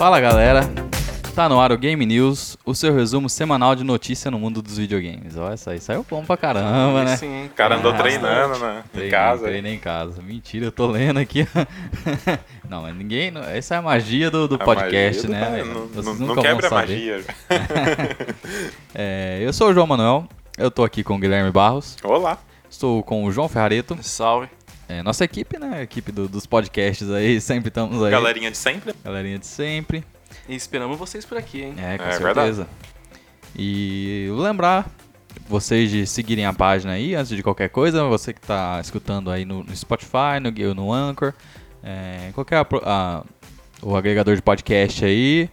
Fala galera, tá no ar o Game News, o seu resumo semanal de notícia no mundo dos videogames. Olha, isso aí saiu bom pra caramba, né? Sim, O cara andou Ah, treinando, né? Em Treinei, casa. Treinei em casa. Mentira, eu tô lendo aqui. não, mas ninguém. Essa é a magia do, do A podcast, magia do- né? Não, Vocês não, nunca não quebra a vão saber. magia. É, eu sou o João Manuel, eu tô aqui com o Guilherme Barros, Olá. estou com o João Ferrareto, Salve. É, nossa equipe, né? Equipe do- dos podcasts aí, sempre estamos aí. Galerinha de sempre. Galerinha de sempre. E esperamos vocês por aqui, hein? É, com É certeza. E lembrar vocês de seguirem a página aí antes de qualquer coisa. Você que tá escutando aí no, no Spotify, no, no Anchor, é, qualquer apro- a- o agregador de podcast aí.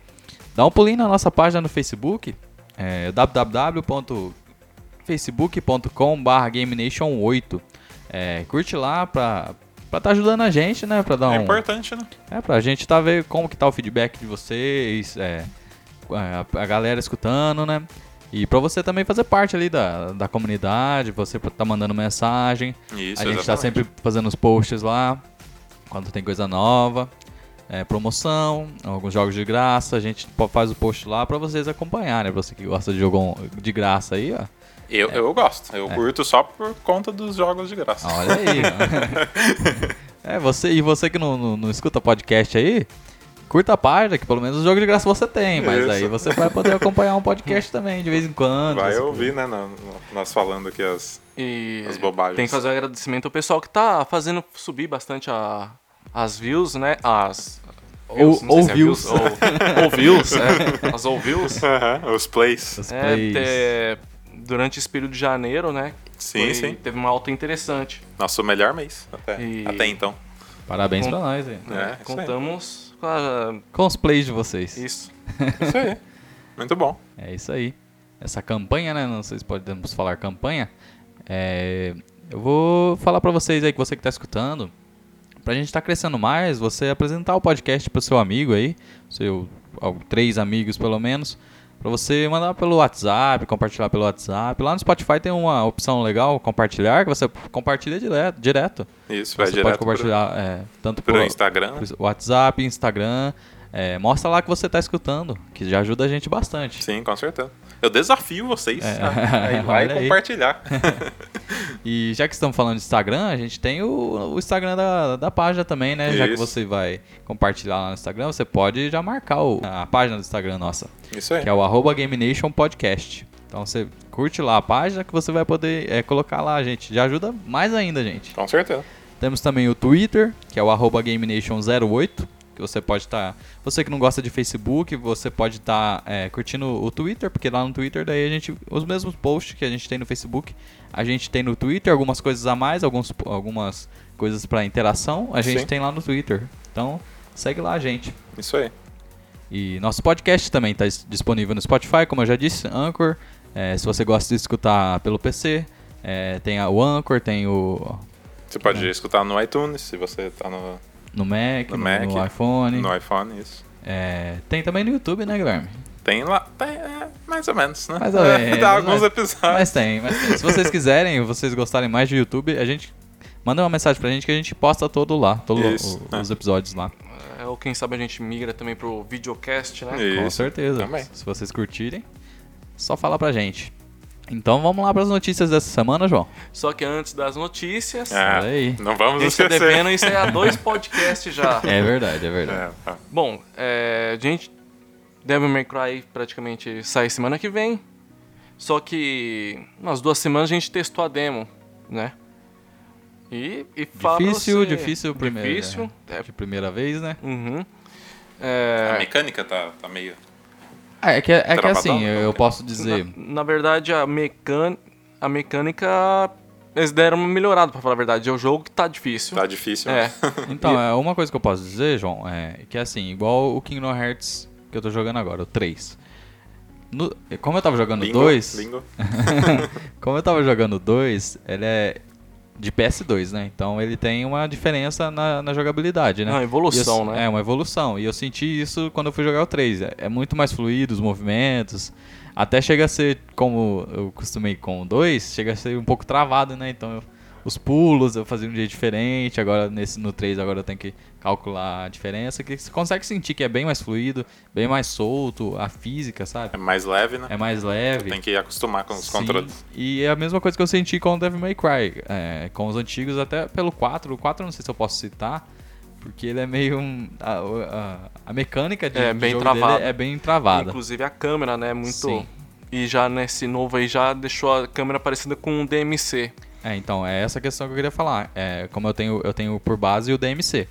Dá um pulinho na nossa página no Facebook, é, www.facebook.com.br GameNation8. É, curte lá pra estar tá ajudando a gente, né? Pra dar É um, importante, né? é, pra gente tá ver como que tá o feedback de vocês, é, a, a galera escutando, né? E pra você também fazer parte ali da, da comunidade, você tá mandando mensagem. Isso, a gente tá exatamente. sempre fazendo os posts lá, quando tem coisa nova, é, promoção, alguns jogos de graça, a gente faz o post lá pra vocês acompanharem. Você que gosta de jogo de graça aí, ó. Eu, eu gosto. Eu curto só por conta dos jogos de graça. Olha aí. é, você, e você que não, não, não escuta podcast aí, curta a página, que pelo menos o jogo de graça você tem, mas Isso. aí você vai poder acompanhar um podcast também, de vez em quando. Vai ouvir, né? no- no- nós falando aqui as, E as bobagens. tem que fazer um agradecimento ao pessoal que tá fazendo subir bastante a, as views, né? As. Ou- não sei se é ouvius. Ou, ou views, é. As ouvius. Aham, os plays. Os É, plays. te- durante esse período de janeiro, né? Sim, foi- sim. Teve uma alta interessante. Nosso melhor mês. Até, E- até então. Parabéns Com- pra nós aí. É, isso aí. Contamos com a- Com os plays de vocês. isso. Isso aí. Muito bom. É isso aí. Essa campanha, né? Não sei se podemos falar campanha. É, eu vou falar pra vocês aí que você que tá escutando, pra gente estar crescendo mais, você apresentar o podcast pro seu amigo aí, seu três amigos pelo menos, pra você mandar pelo WhatsApp, compartilhar pelo WhatsApp. Lá no Spotify tem uma opção legal, compartilhar, que você compartilha direto. direto. Isso, vai Você pode direto pro, compartilhar é, tanto pro pro, Instagram. pro WhatsApp, Instagram. É, mostra lá que você tá escutando, que já ajuda a gente bastante. Sim, com certeza. Eu desafio vocês É. a, a ir lá e compartilhar. E já que estamos falando de Instagram, a gente tem o, o Instagram da, da página também, né? Já que Isso. você vai compartilhar lá no Instagram, você pode já marcar o- a página do Instagram nossa, Isso aí. que é o arroba Game Nation Podcast. Então você curte lá a página que você vai poder é, colocar lá, gente. Já ajuda mais ainda, gente. Com certeza. Temos também o Twitter, que é o arroba GameNation08, que você pode estar... você que não gosta de Facebook, você pode estar é, curtindo o Twitter, porque lá no Twitter daí a gente... Os mesmos posts que a gente tem no Facebook, a gente tem no Twitter, algumas coisas a mais, alguns, algumas coisas para interação, a gente Sim. tem lá no Twitter. Então, segue lá, gente. Isso aí. E nosso podcast também está disponível no Spotify, como eu já disse, Anchor. É, se você gosta de escutar pelo PC, é, tem a- o Anchor, tem o Você pode escutar no iTunes, se você tá no, no Mac, No Mac, no iPhone. no iPhone, isso. É, tem também no YouTube, né, Guilherme? Tem lá, tem, é, mais ou menos, né? Mais ou menos, Dá alguns mas- episódios. Mas tem, mas tem. Se vocês quiserem, vocês gostarem mais de YouTube, a gente manda uma mensagem pra gente que a gente posta todo lá, todos Isso, é. os episódios lá. É, ou quem sabe a gente migra também pro videocast, né? Isso, Com certeza. também. Se vocês curtirem, só fala pra gente. Então vamos lá pras notícias dessa semana, João. Só que antes das notícias, Ah. Não a vamos esquecer. devendo isso aí há dois podcasts já. É verdade, é verdade. É, tá. Bom, é, a gente Devil May Cry praticamente sai semana que vem. Só que umas duas semanas a gente testou a demo, né? E, e fala Difícil, você- difícil primeiro. Difícil. É, É, de primeira vez, né? uhum. A É, mecânica tá, tá meio. Ah, é que, é que Travadão, assim, eu, eu posso dizer. na, na verdade, a, mecan... a mecânica. Eles deram uma melhorada, pra falar a verdade. É o jogo que tá difícil. Tá difícil. É. né? Então, é, uma coisa que eu posso dizer, João, é que assim, igual o Kingdom Hearts que eu tô jogando agora, o 3. No- como eu tava jogando Bingo, 2, bingo. como eu tava jogando 2, ele é de PS2, né? Então ele tem uma diferença na, na jogabilidade, né? Não, evolução, E eu- né? É, uma evolução. E eu senti isso quando eu fui jogar o 3. É, é muito mais fluido os movimentos. Até chega a ser, como eu costumei com o 2, chega a ser um pouco travado, né? Então eu- os pulos eu fazia de um jeito diferente, agora nesse no 3 agora eu tenho que calcular a diferença, que você consegue sentir que é bem mais fluido, bem mais solto, a física, sabe? É mais leve, né? É mais leve. Tem que acostumar com os Sim, controles. E é a mesma coisa que eu senti com o Devil May Cry, é, com os antigos, até pelo 4. O 4 eu não sei se eu posso citar, porque ele é meio. um- a, a- a mecânica de, É, de bem jogo travada. dele é bem travada. Inclusive a câmera, né? Muito. Sim. E já nesse novo aí já deixou a câmera parecida com um DMC. É, então, é essa questão que eu queria falar. É, como eu tenho, eu tenho por base o DMC,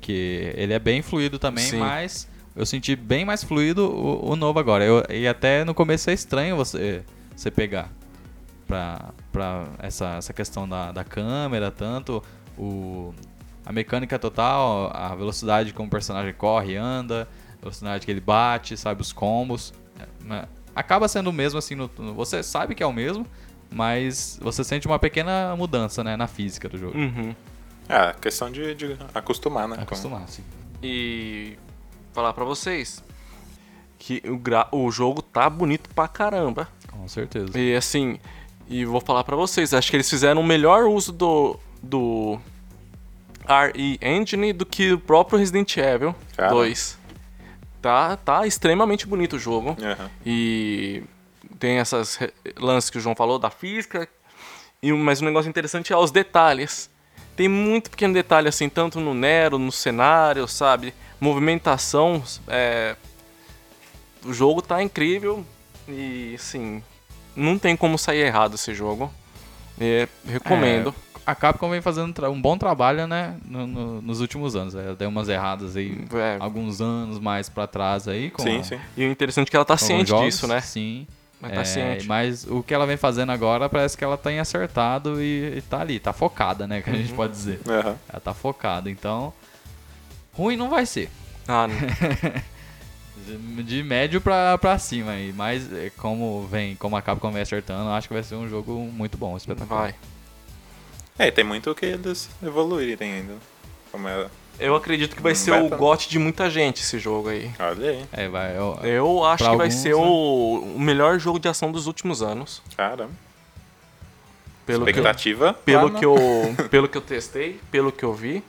que ele é bem fluido também, Sim. mas eu senti bem mais fluido o, o novo agora. Eu- e até no começo é estranho você, você pegar pra, pra essa, essa questão da, da câmera, tanto o, a mecânica total, a velocidade como o personagem corre, anda, a velocidade que ele bate, sabe, os combos. É? Acaba sendo o mesmo assim, no- você sabe que é o mesmo, mas você sente uma pequena mudança né, na física do jogo. Uhum. É, questão de, de acostumar, né? com- Acostumar, sim. E falar pra vocês que o, gra... o jogo tá bonito pra caramba. Com certeza. E assim, e vou falar pra vocês, acho que eles fizeram o melhor uso do do RE Engine do que o próprio Resident Evil Cara. 2. Tá, tá extremamente bonito o jogo. Aham. E tem essas lances que o João falou da física. E, mas um negócio interessante é os detalhes. Tem muito pequeno detalhe, assim, tanto no Nero, no cenário, sabe? Movimentação. é, O jogo tá incrível. E, assim, não tem como sair errado esse jogo. É, recomendo. A Capcom vem fazendo um bom trabalho, né, no- no- nos últimos anos. Ela deu umas erradas aí, É. alguns anos mais pra trás aí. Com Sim, a- sim. E o interessante é que ela tá ciente jogos, disso, né? Sim. Tá É, ciente. Mas o que ela vem fazendo agora parece que ela tem acertado e, e tá ali, tá focada, né, que a Uhum. gente pode dizer. Aham. Ela tá focada, então ruim não vai ser. Ah, não. De- médio pra, pra cima aí, mas é, como vem, como a Capcom vem acertando, acho que vai ser um jogo muito bom, espetacular. vai. É, e tem muito que eles evoluírem ainda. Como é. Eu acredito que vai ser vai o gote de muita gente esse jogo aí. Olha aí. É, vai, eu- Eu acho que vai alguns, ser né? o, melhor jogo de ação dos últimos anos. Caramba. Pelo, que, eu, Expectativa. pelo, que eu, pelo que eu testei, pelo que eu vi.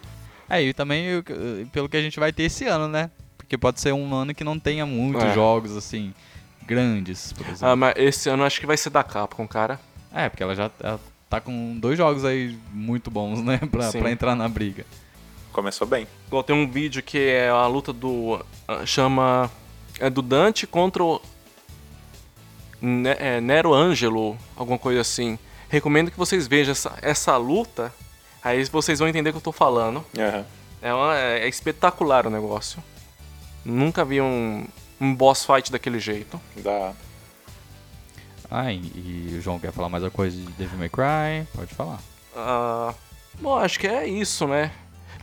É, e também eu- pelo que a gente vai ter esse ano, né? Porque pode ser um ano que não tenha muitos É. jogos, assim, grandes, por exemplo. Ah, mas esse ano eu acho que vai ser da Capcom, cara. É, porque ela já ela tá com dois jogos aí muito bons, né? Pra, Sim. pra entrar na briga. Começou bem. Igual tem um vídeo que é a luta do. ah, chama. É do Dante contra o. Ne- é, Nero Angelo, alguma coisa assim. Recomendo que vocês vejam essa, essa luta. Aí vocês vão entender o que eu tô falando. Aham. É, uma- é espetacular o negócio. Nunca vi um, um boss fight daquele jeito. Dá. Ah, e, e o João quer falar mais alguma coisa de Devil May Cry? Pode falar. Ah, bom, acho que é isso, né?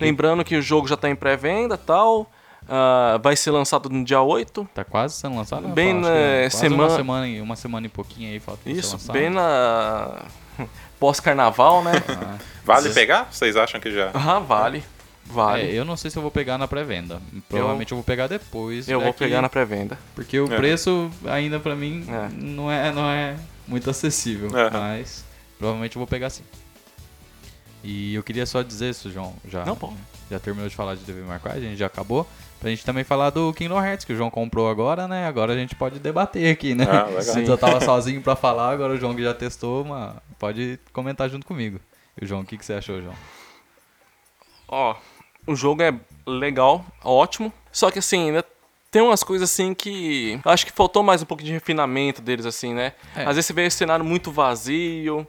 Lembrando que o jogo já tá em pré-venda e tal. Ah, vai ser lançado no dia 8. Tá quase sendo lançado? né? Bem na é semana- Uma semana, e- uma semana e pouquinho aí falta Isso, bem na. Pós-carnaval, né? Ah, Vale Sim. pegar? Vocês acham que já? Ah, vale. Vale. É, eu não sei se eu vou pegar na pré-venda. Provavelmente eu, vou pegar depois. eu já vou que- pegar na pré-venda. Porque o É. preço ainda pra mim É. não, é, não é muito acessível. Aham. Mas provavelmente eu vou pegar sim. E eu queria só dizer isso, João. Já, Não, pô. já terminou de falar de Devil May Cry, a gente já acabou. Pra gente também falar do Kingdom Hearts, que o João comprou agora, né? Agora a gente pode debater aqui, né? Ah, legal. Antes eu tava sozinho pra falar, agora o João que já testou, mas pode comentar junto comigo. E o João, o que, que você achou, João? Ó, o jogo é legal, ótimo. Só que assim, ainda tem umas coisas assim que. eu Acho que faltou mais um pouco de refinamento deles, assim, né? É. Às vezes você vê esse cenário muito vazio.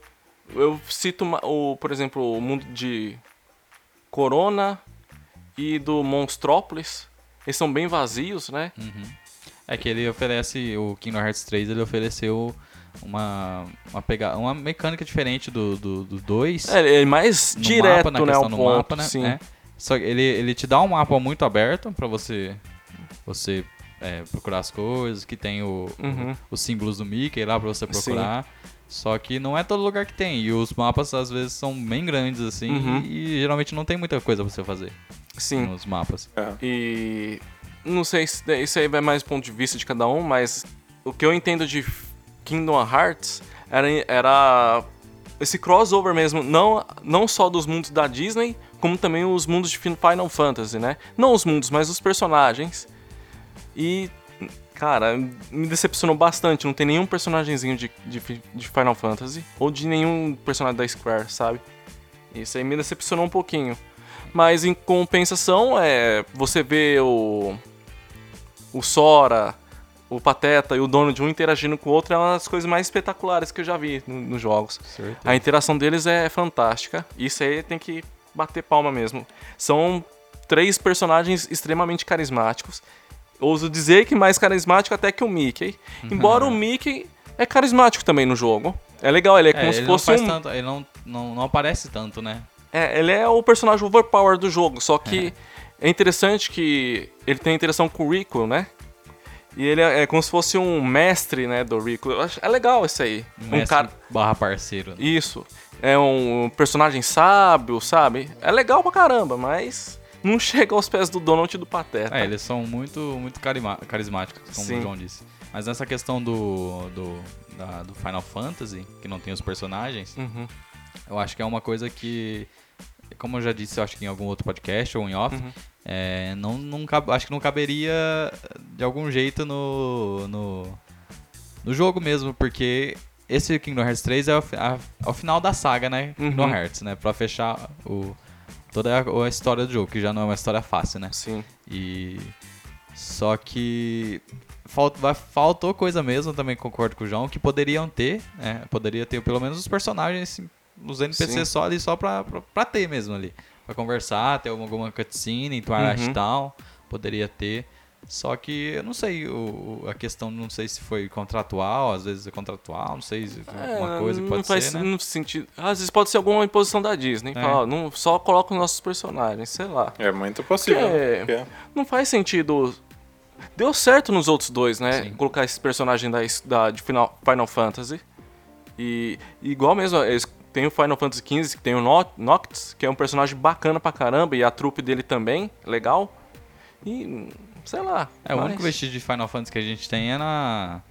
Eu cito, o, por exemplo, o mundo de Corona e do Monstrópolis. Eles são bem vazios, né? É que ele oferece, o Kingdom Hearts 3, ele ofereceu uma, uma, pega, uma mecânica diferente do 2. Do, do dois. É, é mais direto, mapa, na né? questão do ponto, mapa, né? sim. É. Só que ele, ele te dá um mapa muito aberto pra você você é, procurar as coisas, que tem o, Uhum. o- os símbolos do Mickey lá pra você procurar. Só que não é todo lugar que tem. E os mapas às vezes são bem grandes assim Uhum. e, geralmente não tem muita coisa pra você fazer Sim. nos mapas. Aham. E não sei se isso aí vai mais do ponto de vista de cada um, mas o que eu entendo de Kingdom Hearts era, era esse crossover mesmo, não, não só dos mundos da Disney, como também os mundos de Final Fantasy, né? Não os mundos, mas os personagens. E, cara, me decepcionou bastante. Não tem nenhum personagemzinho de, de, de Final Fantasy ou de nenhum personagem da Square, sabe? Isso aí me decepcionou um pouquinho. Mas em compensação, é, você vê o, o Sora, o Pateta e o dono de um interagindo com o outro é uma das coisas mais espetaculares que eu já vi no- nos jogos. Certeza. A interação deles é fantástica. Isso aí tem que bater palma mesmo. São três personagens extremamente carismáticos. Ouso dizer que mais carismático até que o Mickey. Embora o Mickey é carismático também no jogo. É legal, ele é, É, como se ele não fosse um. tanto, ele não, não, não aparece tanto, né? É, ele é o personagem overpower do jogo, só que é. interessante que ele tem interação com o Rico, né? E ele é, é como se fosse um mestre, né, do Rico. Acho- É legal isso aí. Um Mestre cara. barra parceiro. Isso. É um personagem sábio, sabe? É legal pra caramba, mas não chega aos pés do Donald e do Pateta. É, eles são muito, muito carismáticos, como Sim. o João disse. Mas nessa questão do, do, da- do Final Fantasy, que não tem os personagens, Uhum. eu acho que é uma coisa que, como eu já disse, eu acho que em algum outro podcast ou em off, Uhum. é, não, não acho que não caberia de algum jeito no, no, no jogo mesmo, porque esse Kingdom Hearts 3 é o, a- é o final da saga, né? Kingdom Uhum. Hearts, né? Pra fechar o, toda a, a história do jogo, que já não é uma história fácil, né? Sim. E só que falt, faltou coisa mesmo, também concordo com o João, que poderiam ter, né? Poderia ter pelo menos os personagens, os NPCs Sim. só ali, só pra, pra, pra ter mesmo ali. Pra conversar, ter alguma, alguma cutscene em Twilight Uhum. Town, poderia ter. Só que eu não sei, o, a questão não sei se foi contratual, às vezes é contratual, não sei se alguma coisa que É, não pode faz ser, né? não sentido. Às vezes pode ser alguma imposição da Disney. É. Fala, não, só coloca os nossos personagens, sei lá. É muito possível. É. porque- Não faz sentido. Deu certo nos outros dois, né? Sim. Colocar esse personagem da, da, de Final, Final Fantasy. E igual mesmo, eles tem o Final Fantasy XV, que tem o No- Noctis, que é um personagem bacana pra caramba, e a trupe dele também, legal. E, sei lá. É, o mas- único vestígio de Final Fantasy que a gente tem é na.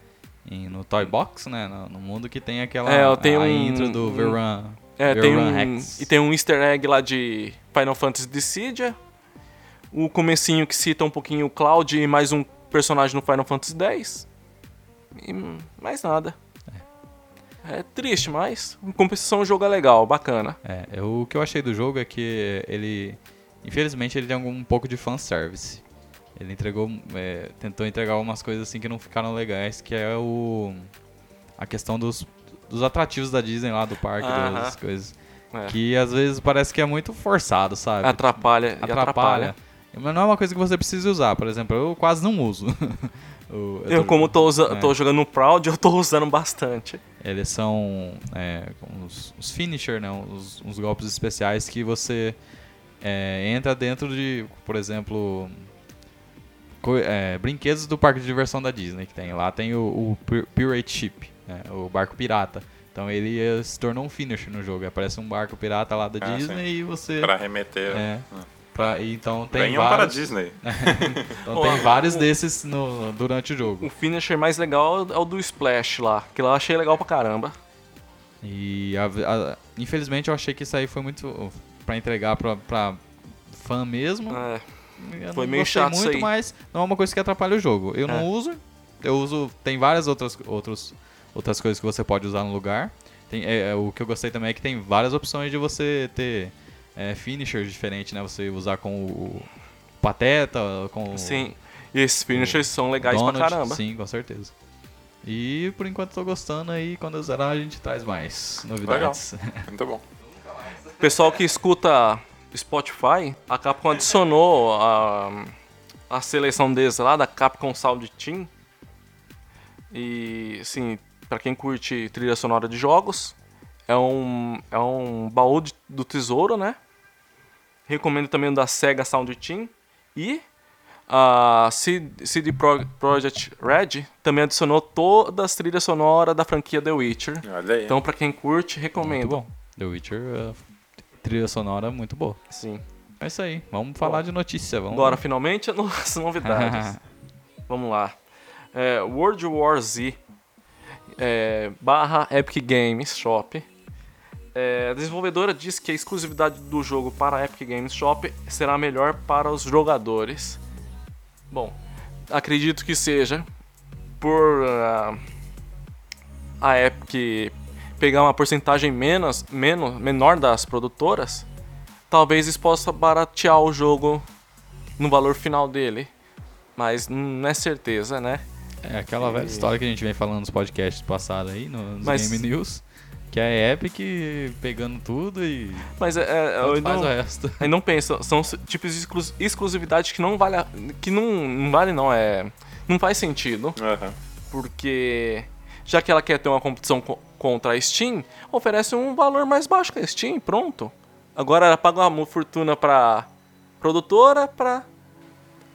em- no Toy Box, né? No, no mundo que tem aquela. É, eu tenho a um- intro do um- Verun. É, tem um, Rex. e tem um easter egg lá de Final Fantasy Dissidia. O comecinho que cita um pouquinho o Cloud e mais um personagem no Final Fantasy X. E mais nada. É triste, mas em compensação o jogo é legal, bacana. É, eu- o que eu achei do jogo é que ele. Infelizmente ele tem algum, um pouco de fanservice. Ele entregou. é, tentou entregar algumas coisas assim que não ficaram legais, que é o. A questão dos, dos atrativos da Disney lá do parque, Aham. das coisas. É. Que às vezes parece que é muito forçado, sabe? Atrapalha, atrapalha. atrapalha. Mas não é uma coisa que você precisa usar. Por exemplo, eu quase não uso. O- Eu, tô- como tô, usa- é. tô jogando no Proud, eu tô usando bastante. Eles são é, os, os finisher, né? Os, uns golpes especiais que você é, entra dentro de, por exemplo, é, brinquedos do parque de diversão da Disney que tem. Lá tem o, o Pir- Pirate Ship, né, o barco pirata. Então ele eh, se tornou um finisher no jogo. Aparece um barco pirata lá da Ah, Disney e você. Pra remeter. É. pra- e então tem Venham para a vários, Disney. então tem vários o- desses no, durante o jogo. O finisher mais legal é o do Splash lá, que lá eu achei legal pra caramba. E a- a- infelizmente eu achei que isso aí foi muito pra entregar pra, pra fã mesmo. É, Eu foi não meio chato isso muito, aí. mas não é uma coisa que atrapalha o jogo. Eu É. não uso. Eu uso. Tem várias outras, outros, outras coisas que você pode usar no lugar. Tem, é, é, o que eu gostei também é que tem várias opções de você ter é, finishers diferentes, né? Você usar com o Pateta, com sim. E esses finishers são legais Donald. pra caramba. Sim, com certeza. E por enquanto tô gostando aí. Quando eu zerar, a gente traz mais novidades. Muito bom. Pessoal que escuta Spotify, a Capcom adicionou a, a seleção deles lá da Capcom Sound Team. E, assim, pra quem curte trilha sonora de jogos, é um, é um baú de- do tesouro, né? Recomendo também o da Sega Sound Team. E a CD, CD Pro- Projekt Red também adicionou todas as trilhas sonoras da franquia The Witcher. Olha aí. Então, pra quem curte, recomendo. Muito bom. The Witcher, uh, trilha sonora muito boa. Sim. É isso aí. Vamos falar de notícia. Vamos Bora, finalmente, as novidades. Vamos lá. É, World War Z é, barra Epic Games Shop É, a desenvolvedora diz que a exclusividade do jogo para a Epic Games Shop será melhor para os jogadores. Bom, acredito que seja por ah, a Epic pegar uma porcentagem menos, menos, menor das produtoras, talvez isso possa baratear o jogo no valor final dele. Mas não é certeza, né? É aquela velha história que a gente vem falando nos podcasts passados aí, nos Mas- Game News. Que é a Epic pegando tudo e Mas é, é, eu faz não, o resto. Aí não pensa, são tipos de exclus- exclusividade que não vale, a- que não, não vale não, é, não faz sentido, Aham. porque já que ela quer ter uma competição co- contra a Steam, oferece um valor mais baixo que a Steam, pronto. Agora ela paga uma fortuna pra produtora pra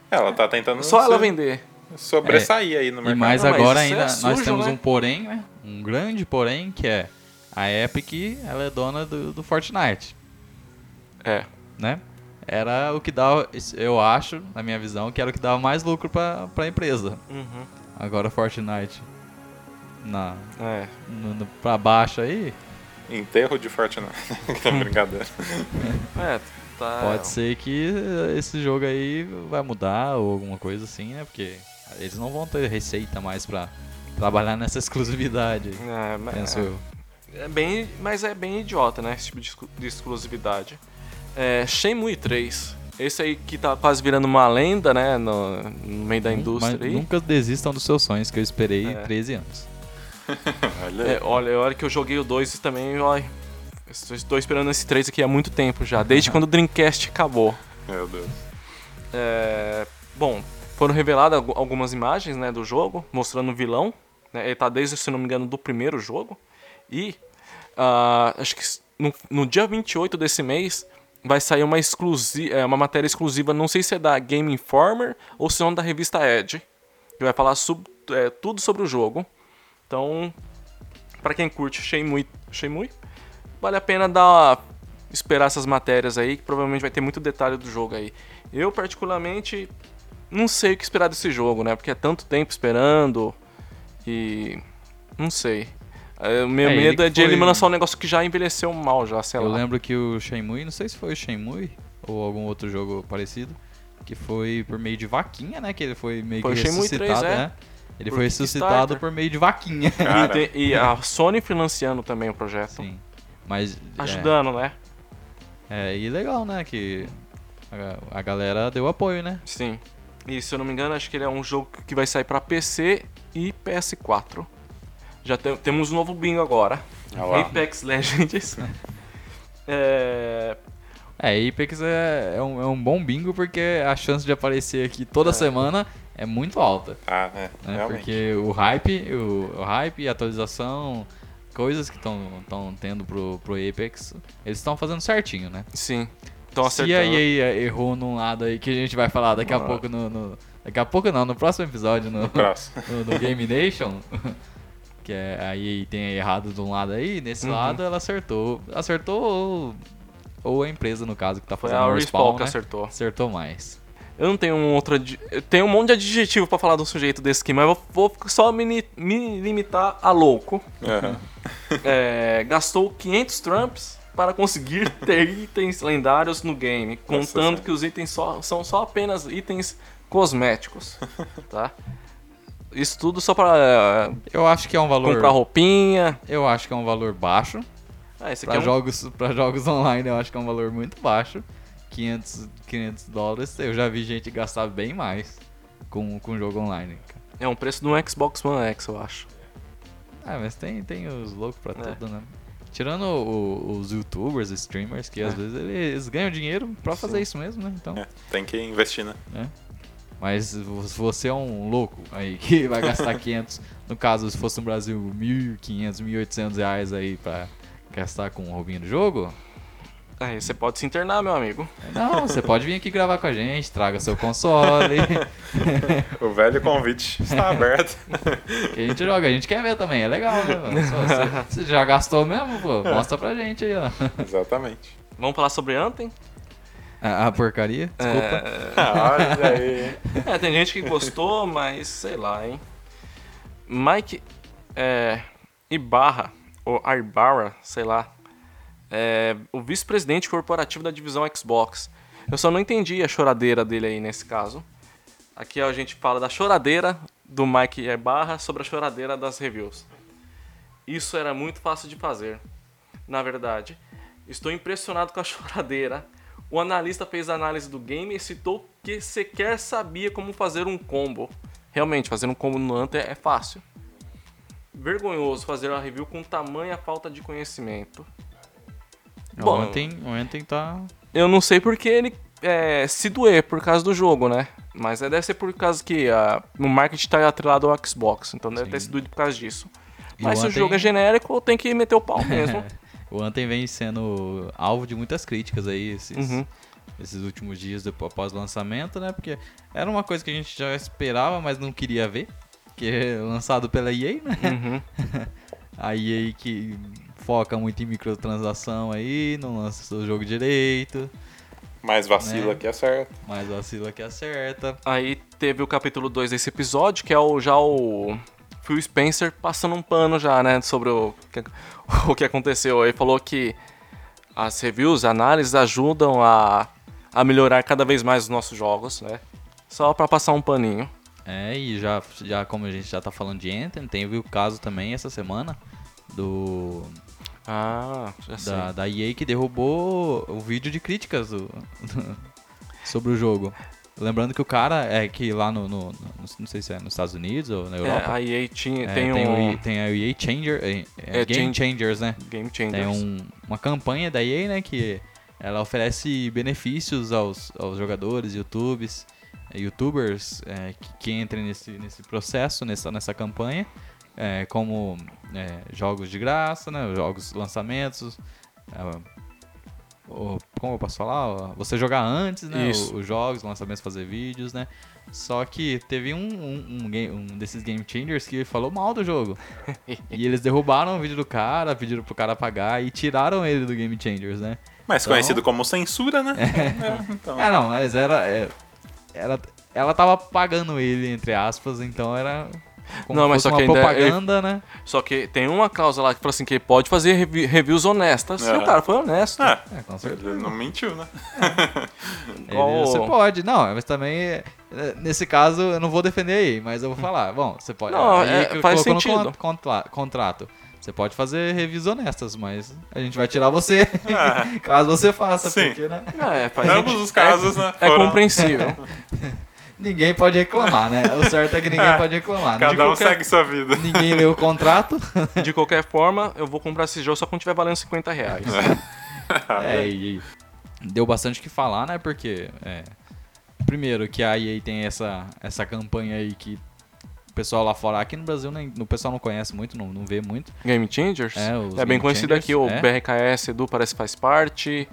Ela tá tentando só ela vender. sobressair aí no mercado. E mais Não, mas agora isso é ainda nós sujo, temos né? um porém, né? Um grande porém, que é a Epic, ela é dona do, do Fortnite, É. né? Era o que dava, eu acho, na minha visão, que era o que dava mais lucro pra, pra empresa. Uhum. Agora Fortnite na, É. no, no- pra baixo aí, Enterro de Fortnite. tá brincadeira. É, tá. pode ser que esse jogo aí vai mudar ou alguma coisa assim, né? Porque eles não vão ter receita mais pra trabalhar nessa exclusividade, É, mas- penso eu. É bem, mas é bem idiota, né? Esse tipo de, exclu- de exclusividade. É, Shenmue 3. Esse aí que tá quase virando uma lenda, né? No, no meio da indústria Mas aí. nunca desistam dos seus sonhos, que eu esperei É. 13 anos. Olha. É, olha, a hora que eu joguei o 2 também, estou, esperando esse 3 aqui há muito tempo já. Desde quando o Dreamcast acabou. Meu Deus. É, bom, foram reveladas algu- algumas imagens né, do jogo, mostrando o vilão. Né, ele tá desde, se não me engano, do primeiro jogo. E ah, acho que no, no dia 28 desse mês vai sair uma, exclusi é, uma matéria exclusiva, não sei se é da Game Informer ou se é da revista Edge, que vai falar sub- é, tudo sobre o jogo. Então, para quem curte Shenmue, Shenmue, vale a pena dar esperar essas matérias aí, que provavelmente vai ter muito detalhe do jogo aí. Eu, particularmente, não sei o que esperar desse jogo, né? Porque é tanto tempo esperando e. Não sei. É, O meu É, ele medo é de ele foi- lançar um negócio que já envelheceu mal, já, sei eu lá. lembro que o Shenmue, não sei se foi o Shenmue ou algum outro jogo parecido, que foi por meio de vaquinha, né? Que ele foi meio Foi que o Shenmue 3, ressuscitado, é. né? Ele Por foi ressuscitado por meio de vaquinha. E, Cara, tem- e a Sony financiando também o projeto. Sim. Mas. Ajudando, né? É, é, e legal, né? Que a, a galera deu apoio, né? Sim. E se eu não me engano, acho que ele é um jogo que vai sair pra PC e PS4. Já te- temos um novo bingo agora. Ah. Apex Legends. é, É, Apex é, é, um, é um bom bingo porque a chance de aparecer aqui toda semana é muito alta. Ah, é, né? realmente. Porque o hype, o, o hype e a atualização, coisas que estão tendo pro, pro Apex, eles estão fazendo certinho, né? sim. Se a acertando. EA errou num lado aí que a gente vai falar daqui a pouco no, no- Daqui a pouco não, no próximo episódio, no, Próximo. no, no Game Nation, que é, a EA tem errado de um lado aí, nesse Uhum. lado ela acertou. Acertou ou, ou a empresa, no caso, que tá fazendo o Respawn respawn, que né? acertou. Acertou mais. Eu não tenho um outro. tenho um monte de adjetivo pra falar de um sujeito desse aqui, mas eu vou, só me, me limitar a louco. Aham. É, gastou 500 trumps para conseguir ter itens lendários no game, contando Senhora. que os itens só, são só apenas itens cosméticos, tá? Isso tudo só pra é, Eu acho que é um valor. comprar roupinha. Eu acho que é um valor baixo. Ah, Pra é um... jogos, pra jogos online eu acho que é um valor muito baixo. 500, 500 dólares. Eu já vi gente gastar bem mais com, com jogo online. cara. é um preço de um Xbox One X, eu acho. Ah, mas tem, tem os loucos pra É. tudo, né? Tirando o- os youtubers, streamers, que às É. vezes eles ganham dinheiro pra fazer Sim. isso mesmo, né? Então, É, tem que investir, né? né? Mas se você é um louco aí que vai gastar 500, no caso, se fosse no Brasil, 1.500, 1.800 reais aí pra gastar com roubinho do jogo, Aí você pode se internar, meu amigo. não, você pode vir aqui gravar com a gente, traga seu console, O velho convite está aberto. que a gente joga, a gente quer ver também, é legal, né? você, você já gastou mesmo, pô, mostra pra gente aí, ó. Exatamente. Vamos falar sobre Anthem? A, a porcaria, desculpa. Olha aí. É, tem gente que gostou, mas sei lá, hein? Mike é, Ibarra, ou Ibarra, sei lá, é o vice-presidente corporativo da divisão Xbox. Eu só não entendi a choradeira dele aí nesse caso. Aqui a gente fala da choradeira do Mike Barra sobre a choradeira das reviews. Isso era muito fácil de fazer. Na verdade, estou impressionado com a choradeira. O analista fez a análise do game e citou que sequer sabia como fazer um combo. Realmente, fazer um combo no Hunter é fácil. Vergonhoso fazer uma review com tamanha falta de conhecimento. O Anthem, o Anthem tá... Eu não sei porque ele é, se doer por causa do jogo, né? Mas é, deve ser por causa que uh, o marketing tá atrelado ao Xbox, então deve Sim. ter sido por causa disso. E Mas se o jogo é genérico, tem que meter o pau mesmo. O Anthem vem sendo alvo de muitas críticas aí esses, Uhum. esses últimos dias depois, após o lançamento, né? Porque era uma coisa que a gente já esperava, mas não queria ver. Que é lançado pela EA, né? Uhum. A EA que foca muito em microtransação aí, não lança o jogo direito, Mais vacila Né? que acerta. mas vacila que acerta. Aí teve o capítulo 2 desse episódio, que é o, já o Phil Spencer passando um pano já, né, sobre o que, o que aconteceu. Ele falou que as reviews, análises ajudam a, a melhorar cada vez mais os nossos jogos, né? Só pra passar um paninho. É, e já, já como a gente já tá falando de Anthem, teve o caso também essa semana do Ah, já sei. da, da EA que derrubou o vídeo de críticas do- sobre o jogo. Lembrando que o cara é que lá no, no- no- não sei se é nos Estados Unidos ou na É, Europa, a EA tinha, é, tem, tem, um o, tem a EA Changer, é, é É, Game Chan- Changers, né? Game Tem Changers. um- uma campanha da EA, né, que ela oferece benefícios aos, aos jogadores, YouTubes, YouTubers é, que, que entrem nesse, nesse processo, nessa, nessa campanha, é, como é, jogos de graça, né, jogos lançamentos, é, o- como eu posso falar? Você jogar antes, né, o- os jogos, lançamentos, fazer vídeos, né. Só que teve um, um, um, game- um desses Game Changers que falou mal do jogo. E eles derrubaram o vídeo do cara, pediram pro cara pagar e tiraram ele do Game Changers, né? Mais Então- conhecido como censura, né? É, então. Ah, não, mas era, é, era. Ela tava pagando ele, entre aspas, então era. Como Não, mas só que uma ainda propaganda, né? Só que tem uma cláusula lá que fala assim que ele pode fazer revi- reviews honestas. E É. o cara foi honesto. É, É, com certeza. ele não mentiu, né? Ele- Igual- Você pode, não, mas também. é, Nesse caso, eu não vou defender aí, mas eu vou falar. Bom, você pode. Não, aí é, faz no sentido. contra- contrato. Você pode fazer reviews honestas, mas a gente vai tirar você É. caso você faça, Sim. porque, né? É, faz Ambos sentido. os casos, né? É foram- compreensível. Ninguém pode reclamar, né? O certo é que ninguém É. pode reclamar. Cada um qualquer- segue sua vida. Ninguém leu o contrato. De qualquer forma, eu vou comprar esse jogo só quando tiver valendo 50 reais. É, e deu bastante o que falar, né? Porque, é, primeiro, que a EA tem essa, essa campanha aí que pessoal lá fora, aqui no Brasil, nem, o pessoal não conhece muito, não, não vê muito. Game Changers? É, os bem Game conhecido Changers, aqui, o é. BRKS Edu parece que faz parte.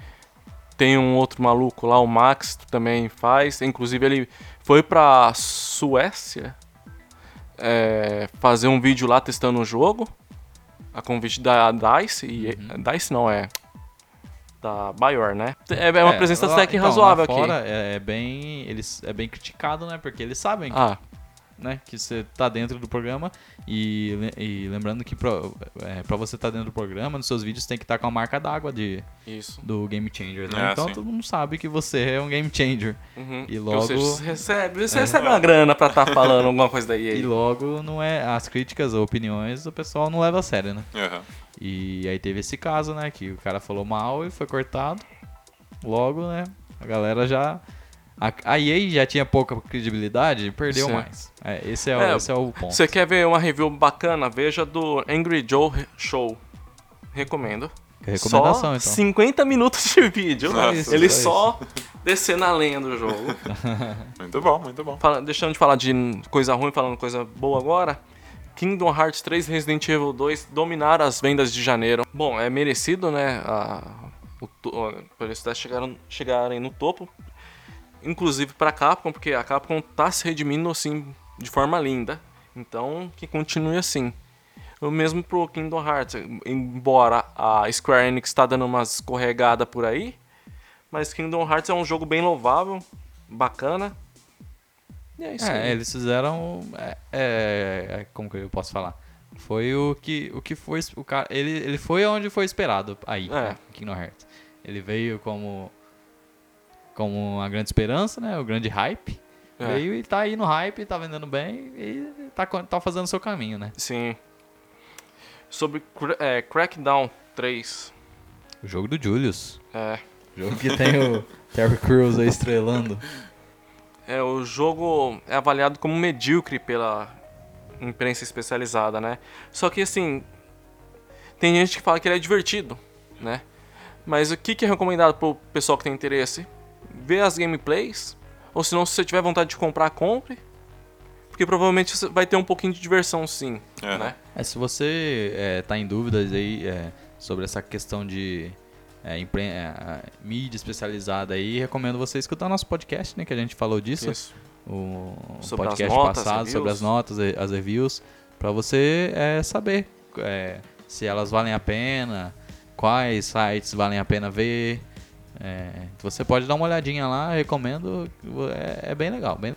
Tem um outro maluco lá, o Max, que também faz. Inclusive, ele foi pra Suécia é, fazer um vídeo lá testando o jogo. A convite da DICE. E, Uhum. DICE não, é. Da Bayor, né? É, é uma presença lá- técnica então, razoável lá aqui. fora é, é bem, eles, é bem criticado, né? Porque eles sabem que Ah, né, que você tá dentro do programa e, e lembrando que pro, é, pra você estar tá dentro do programa, nos seus vídeos tem que estar com a marca d'água de, isso. do Game Changer, né? É, então sim. todo mundo sabe que você é um Game Changer. Uhum. E seja, logo- você recebe, você recebe uma grana pra estar falando alguma coisa daí. E logo não é as críticas ou opiniões o pessoal não leva a sério, né? Aham. E aí teve esse caso, né, que o cara falou mal e foi cortado. Logo, né, a galera já a, a EA já tinha pouca credibilidade e perdeu Sim. mais. É, esse, é, o- É, esse é o ponto. Você quer ver uma review bacana? Veja do Angry Joe Show. Recomendo. Recomendação, só então. 50 minutos de vídeo. Nossa, Ele só só descendo a lenha do jogo. Muito bom, muito bom. Fala- deixando de falar de coisa ruim, falando coisa boa agora. Kingdom Hearts 3 e Resident Evil 2 dominaram as vendas de janeiro. Bom, é merecido, né? A, o, por eles chegaram, chegarem no topo. Inclusive pra Capcom, porque a Capcom tá se redimindo assim de forma linda. Então, que continue assim. O mesmo pro Kingdom Hearts, embora a Square Enix tá dando umas escorregada por aí, mas Kingdom Hearts é um jogo bem louvável, bacana. E é isso É, aí. eles fizeram. É, é, é, como que eu posso falar? Foi o que, o que foi. O cara, ele, ele foi onde foi esperado aí, É. Kingdom Hearts. Ele veio como. Como uma grande esperança, né? O grande hype. É. Veio e tá aí no hype, tá vendendo bem e tá, tá fazendo o seu caminho, né? Sim. Sobre é, Crackdown 3. O jogo do Julius. É. O jogo que tem o Terry Crews aí estrelando. É, o jogo é avaliado como medíocre pela imprensa especializada, né? Só que assim, tem gente que fala que ele é divertido, né? Mas o que, que é recomendado pro pessoal que tem interesse? Ver as gameplays, ou se não, se você tiver vontade de comprar, compre. Porque provavelmente você vai ter um pouquinho de diversão sim, Aham. né? É, se você é, tá em dúvidas aí é, sobre essa questão de é, impre- é, mídia especializada aí, recomendo você escutar nosso podcast, né? Que a gente falou disso. Isso. O Sobre podcast notas, passado reviews. sobre as notas, e- as reviews, pra você é, saber é, se elas valem a pena, quais sites valem a pena ver. É, você pode dar uma olhadinha lá, recomendo. É, é bem legal, bem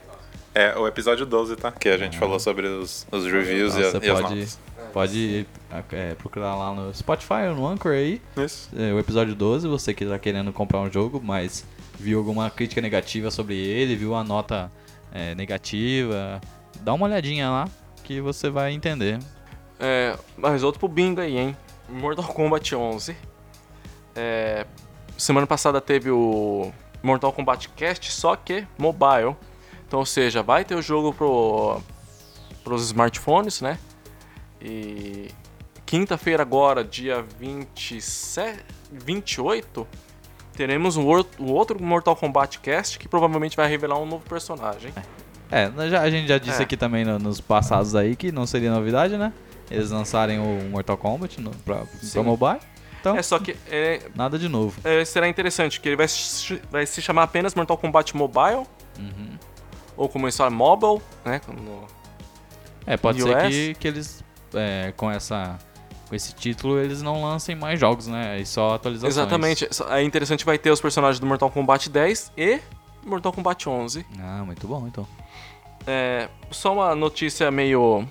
É o episódio 12, tá? Que a gente falou sobre os, os reviews e, Então, a- você e as pode, notas. pode é, procurar lá no Spotify ou no Anchor aí. Isso. É, o episódio 12, você que tá querendo comprar um jogo, mas viu alguma crítica negativa sobre ele, viu a nota é, negativa, dá uma olhadinha lá que você vai entender. É, mas outro pro bingo aí, hein? Mortal Kombat 11. É, semana passada teve o Mortal Kombat Cast, só que mobile. Então, ou seja, vai ter o jogo pro, pros smartphones, né? E quinta-feira agora, dia 27, 28, teremos um, um outro Mortal Kombat Cast que provavelmente vai revelar um novo personagem. É, já- a gente já disse É. aqui também no- nos passados aí que não seria novidade, né? Eles lançarem o Mortal Kombat no, pra, Sim. pra mobile, então É só que é, nada de novo. é, será interessante, que ele vai, se- vai se chamar apenas Mortal Kombat Mobile, Uhum. ou como eles falam, Mobile, né? no- É, pode ser que, que eles, é, com, essa, com esse título, eles não lancem mais jogos, né? E só atualizações. Exatamente. É interessante, vai ter os personagens do Mortal Kombat 10 e Mortal Kombat 11. Ah, muito bom, então. É, só uma notícia meio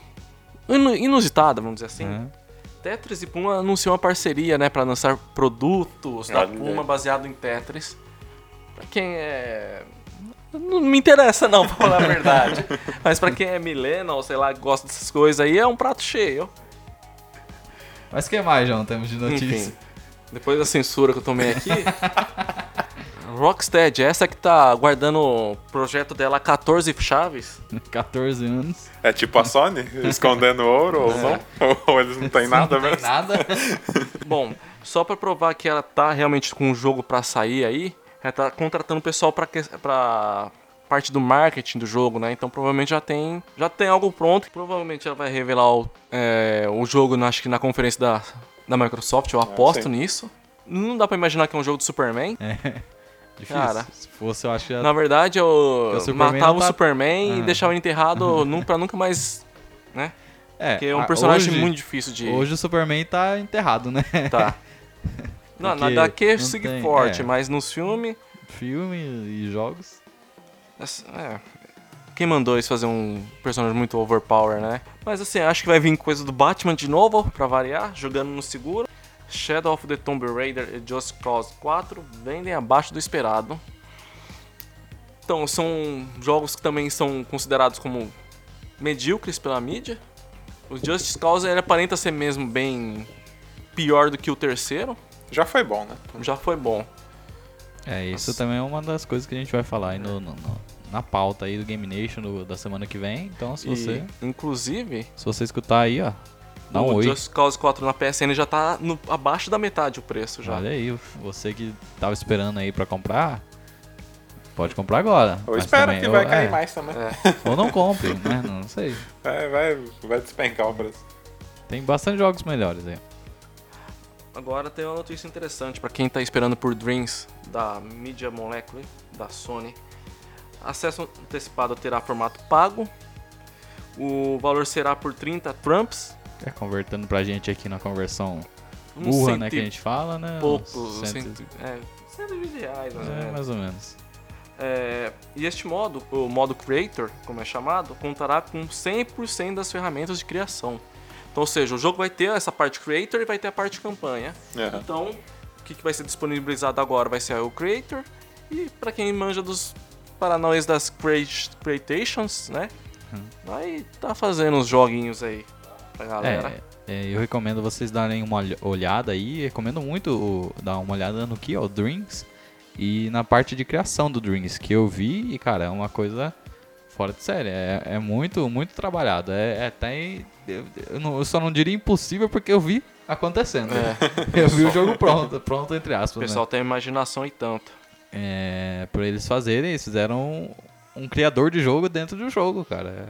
inu- inusitada, vamos dizer assim. É. Tetris e Puma anunciou uma parceria, né, para lançar produtos da Olha Puma baseado em Tetris. Pra quem é não me interessa não, pra falar a verdade. Mas pra quem é millennial, sei lá, gosta dessas coisas aí, é um prato cheio. Mas o que mais, João, temos de notícia? Enfim, depois da censura que eu tomei aqui, Rocksteady, essa que tá guardando o projeto dela há 14 chaves. 14 anos. É tipo a Sony, escondendo ouro ou É. não? Ou eles não têm nada não tem mesmo? nada. Bom, só pra provar que ela tá realmente com um jogo pra sair aí, ela tá contratando pessoal pra, que- pra parte do marketing do jogo, né? Então provavelmente já tem, já tem algo pronto. Provavelmente ela vai revelar o, é, o jogo, na- acho que na conferência da, da Microsoft, eu aposto sim. nisso. Não dá pra imaginar que é um jogo do Superman. Difícil. Cara. Se fosse, eu acho que. Na verdade, eu Porque o Superman matava o tá- Superman e Ah. deixava ele enterrado pra nunca mais. né? É, Porque é um a- personagem hoje, muito difícil de. Hoje o Superman tá enterrado, né? Tá. Não, na HQ não segue tem- forte, é. mas nos filmes. Filme e jogos. É. Quem mandou eles fazer um personagem muito overpower, né? Mas assim, acho que vai vir coisa do Batman de novo, pra variar, jogando no seguro. Shadow of the Tomb Raider e Just Cause 4 vendem abaixo do esperado. Então, são jogos que também são considerados como medíocres pela mídia. O Just Cause ele aparenta ser mesmo bem pior do que o terceiro. Já foi bom, né? Já foi bom. É, isso Nossa. também é uma das coisas que a gente vai falar aí no, no- no- na pauta aí do Game Nation do- da semana que vem. Então, se E, você, inclusive, se você escutar aí, ó, dá um o oi. Just Cause 4 na PSN já tá no- abaixo da metade o preço já. Olha aí, você que tava esperando aí pra comprar, pode comprar agora. Ou espera também- que vai ou- cair é, mais também. É. Ou não compre, né? Não sei. Vai, vai, vai despencar o preço. Tem bastante jogos melhores aí. Agora tem uma notícia interessante pra quem tá esperando por Dreams da Media Molecule da Sony. Acesso antecipado terá formato pago. O valor será por 30 Trumps. É, convertendo pra gente aqui na conversão burra, cento né? Que a gente fala, né? poucos, Uns cento- cento, é, 120 reais, mais ou É, menos. mais ou menos. É, e este modo, o modo Creator, como é chamado, contará com 100% das ferramentas de criação. Então, ou seja, o jogo vai ter essa parte creator e vai ter a parte campanha. Aham. Então, o que, que vai ser disponibilizado agora vai ser o creator e pra quem manja dos paranóis das creat- creations, né? Vai tá fazendo uns joguinhos aí pra galera. É, é, eu recomendo vocês darem uma olh- olhada aí. Recomendo muito o- dar uma olhada no que, ó, o Dreams. E na parte de criação do Dreams, que eu vi e, cara, é uma coisa fora de série. É, é muito, muito trabalhado. É, é até. Eu, eu só não diria impossível porque eu vi acontecendo. É. Eu vi o jogo pronto, pronto entre aspas. O né? pessoal tem imaginação e tanto. é, por eles fazerem, eles fizeram um, um criador de jogo dentro do jogo, cara. É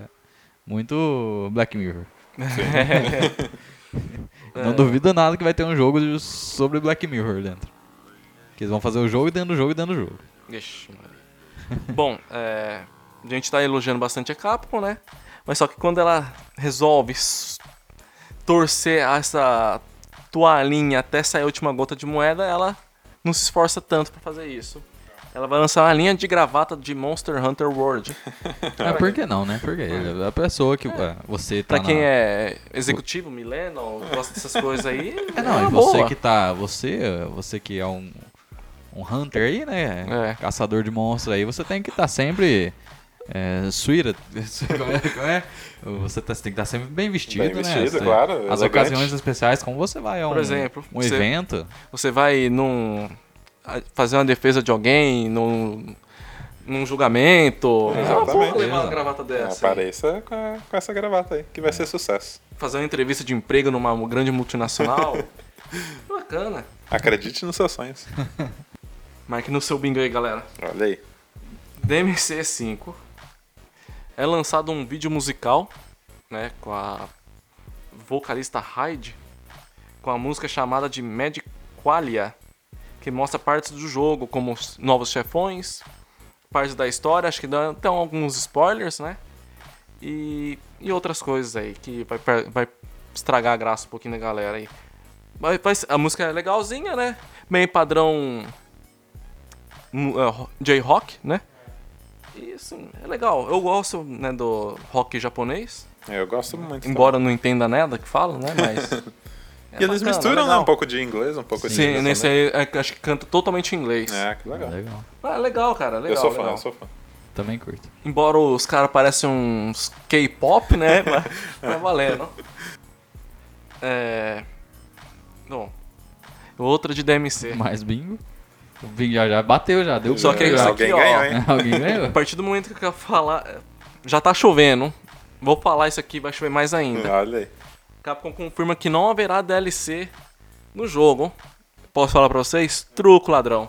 muito Black Mirror. Não duvido nada que vai ter um jogo sobre Black Mirror dentro. Que eles vão fazer o jogo dentro do jogo e dentro do jogo. Ixi. Bom, é, a gente tá elogiando bastante a Capcom, né? Mas só que quando ela resolve torcer essa toalhinha até sair a última gota de moeda, ela não se esforça tanto pra fazer isso. Ela vai lançar uma linha de gravata de Monster Hunter World. Ah, por que não, né? Porque a pessoa que. é, você tá. Pra quem na- é executivo, millennial, gosta dessas coisas aí, É, não, uma e você boa. que tá. Você, você que é um. Um hunter aí, né? É. Caçador de monstros aí, você tem que estar sempre. É, suíra. Como é, como é? Você, tá- você tem que estar sempre bem vestido, Bem né? vestido, Você- claro, As elegante. ocasiões especiais, como você vai a um, Por exemplo, um você- evento. Você vai num. Fazer uma defesa de alguém, num. num julgamento. É Exatamente. levar uma gravata dessa. Apareça com, a- com essa gravata aí, que vai ser sucesso. Fazer uma entrevista de emprego numa grande multinacional. Bacana. Acredite nos seus sonhos. Marque no seu bingo aí, galera. Olha aí. DMC5 é lançado um vídeo musical, né, com a vocalista Hyde, com a música chamada de Magiqualia, que mostra partes do jogo, como os novos chefões, partes da história, acho que dá até alguns spoilers, né? E, e outras coisas aí, que vai, vai estragar a graça um pouquinho da galera aí. Vai- vai- a música é legalzinha, né? Meio padrão é, ro- J-Rock, né? E assim, é legal. Eu gosto né, do rock japonês, Eu gosto muito. embora eu não entenda nada que fala, né? Mas. é E eles bacana, misturam, né? Um pouco de inglês, um pouco de Sim, nesse aí é, acho que canta totalmente em inglês. É, que legal. Legal. Ah, legal, cara. Legal, eu sou fã, legal. eu sou fã. Também curto. Embora os caras parecem uns K-pop, né? mas vai valendo. É. Bom. Outra de DMC. Mais bingo. O bingo já, já bateu, já. Deu Só que já. isso Alguém aqui, ó, ganhou, hein? Alguém A ganhou? partir do momento que eu quero falar. Já tá chovendo. Vou falar isso aqui, vai chover mais ainda. Olha aí. Capcom confirma que não haverá DLC no jogo. Posso falar pra vocês? Truco, ladrão.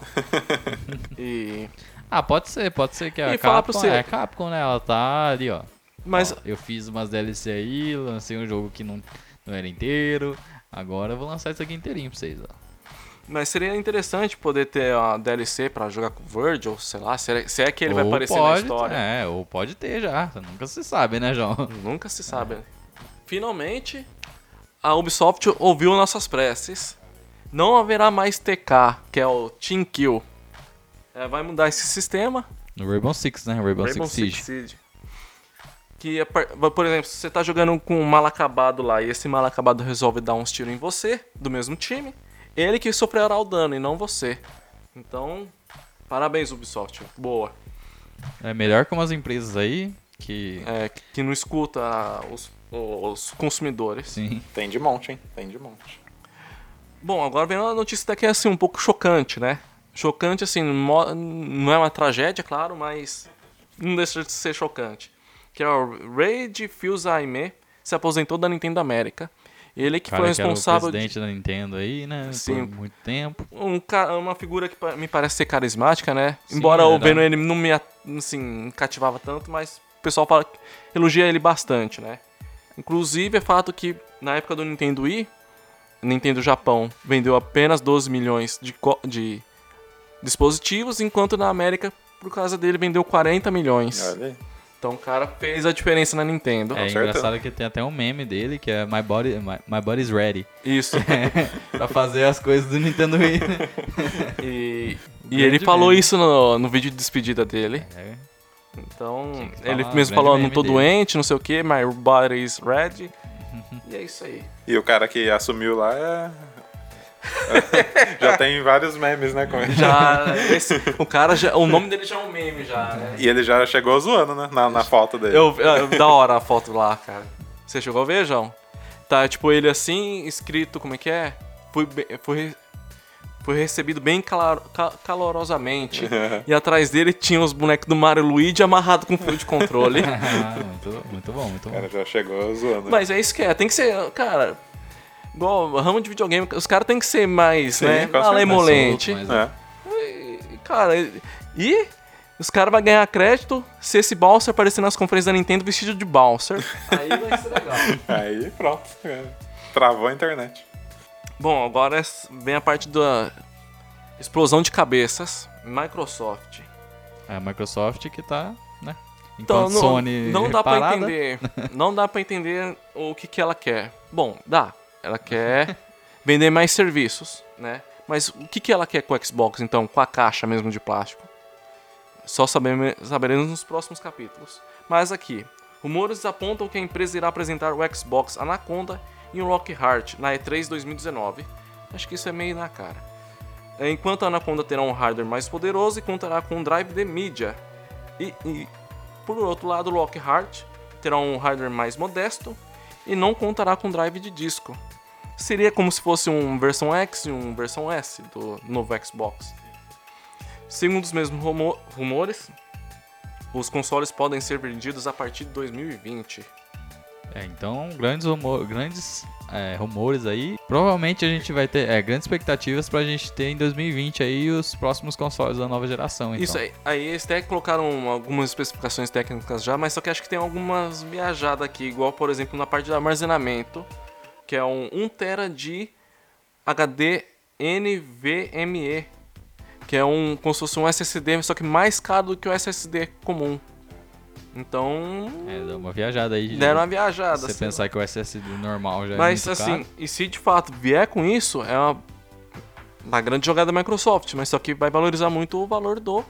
e. Ah, pode ser, pode ser que a E falar Capcom, seu. é Capcom, né? Ela tá ali, ó. Mas Ó, eu fiz umas DLC aí, lancei um jogo que não, não era inteiro. Agora eu vou lançar isso aqui inteirinho pra vocês, ó. Mas seria interessante poder ter uma DLC pra jogar com o Virgil, sei lá, se é, se é que ele vai Ou aparecer na pode- história. É, ou pode ter já. Nunca se sabe, né, João? Nunca se sabe. Finalmente, a Ubisoft ouviu nossas preces. Não haverá mais TK, que é o Team Kill. É, vai mudar esse sistema. No Rainbow Six, né? Rainbow, Rainbow Six Siege. Six Siege. Que, é por exemplo, se você tá jogando com um mal acabado lá e esse mal acabado resolve dar uns tiros em você, do mesmo time, ele que sofrerá o dano e não você. Então, parabéns Ubisoft. Boa. É melhor que umas empresas aí que. É, que- que não escuta os, os consumidores. Sim. Tem de monte, hein? Tem de monte. Bom, agora vem uma notícia daqui assim, um pouco chocante, né? Chocante, assim, não é uma tragédia, claro, mas não deixa de ser chocante. Que é o Raid Fils-Aimé se aposentou da Nintendo América. Ele que cara foi que era o responsável de presidente da Nintendo aí, né? Sim. Por muito tempo. um, ca- uma figura que me parece ser carismática, né? Sim, Embora eu era- vendo ele não me assim, cativava tanto, mas o pessoal fala, elogia ele bastante, né? Inclusive é fato que na época do Nintendo Wii, Nintendo Japão vendeu apenas 12 milhões de, de dispositivos, enquanto na América, por causa dele, vendeu 40 milhões. Olha aí. Então o cara fez a diferença na Nintendo. É engraçado que tem até um meme dele que é My Body, My, My Body's Ready. Isso. pra fazer as coisas do Nintendo Wii. E, e ele falou meme. isso no, no vídeo de despedida dele. É. Então, ele falar, mesmo grande falou, não tô dele. doente, não sei o que, my body is ready. e E é isso aí. E o cara que assumiu lá é. já tem vários memes, né? Com ele. Já, esse- o cara já, o nome dele já é um meme já, né? E ele já chegou zoando, né? Na, na foto dele. Eu, eu- da hora a foto lá, cara. Você chegou a ver, João? Tá, tipo, ele assim, escrito, como é que é? Fui, fui, fui recebido bem calor- ca- calorosamente. e atrás dele tinha os bonecos do Mario e Luigi amarrado com fio de controle. Muito, muito bom, muito O bom. cara já chegou zoando. Mas é isso que é, tem que ser, cara. Igual ramo de videogame, os caras tem que ser mais, Sim, né? Malemolente. Mais É. E, Cara, e- e os caras vão ganhar crédito se esse Bowser aparecer nas conferências da Nintendo vestido de Bowser. Aí vai ser legal. Aí pronto. é. Travou a internet. Bom, agora vem a parte da explosão de cabeças. Microsoft. É a Microsoft que tá, né? Então, Enquanto não, Sony não dá parada, entender. Não dá pra entender o que, que ela quer. Bom, dá. Ela quer vender mais serviços, né? Mas o que, que ela quer com o Xbox, então? Com a caixa mesmo de plástico? Só sabeme- saberemos nos próximos capítulos. Mas aqui, rumores apontam que a empresa irá apresentar o Xbox Anaconda em Lockhart na E3 2019. Acho que isso é meio na cara. Enquanto a Anaconda terá um hardware mais poderoso e contará com um drive de mídia. E, e, por outro lado, o Lockhart terá um hardware mais modesto e não contará com drive de disco. Seria como se fosse um versão X e um versão S do novo Xbox. Segundo os mesmos rumo- rumores, os consoles podem ser vendidos a partir de 2020. É, então, grandes, rumo- grandes é, rumores aí. Provavelmente a gente vai ter é, grandes expectativas pra gente ter em 2020 aí os próximos consoles da nova geração. Então. Isso aí, aí eles até colocaram algumas especificações técnicas já, mas só que acho que tem algumas viajadas aqui, igual por exemplo na parte de armazenamento, que é um 1TB de HD NVMe, que é um como se fosse um SSD, só que mais caro do que o SSD comum. Então, É, dá uma viajada aí. de- deram uma viajada. Você assim. pensar que o SSD normal já Mas é muito assim, caro. e se de fato vier com isso, é uma, uma grande jogada da Microsoft, mas só que vai valorizar muito o valor do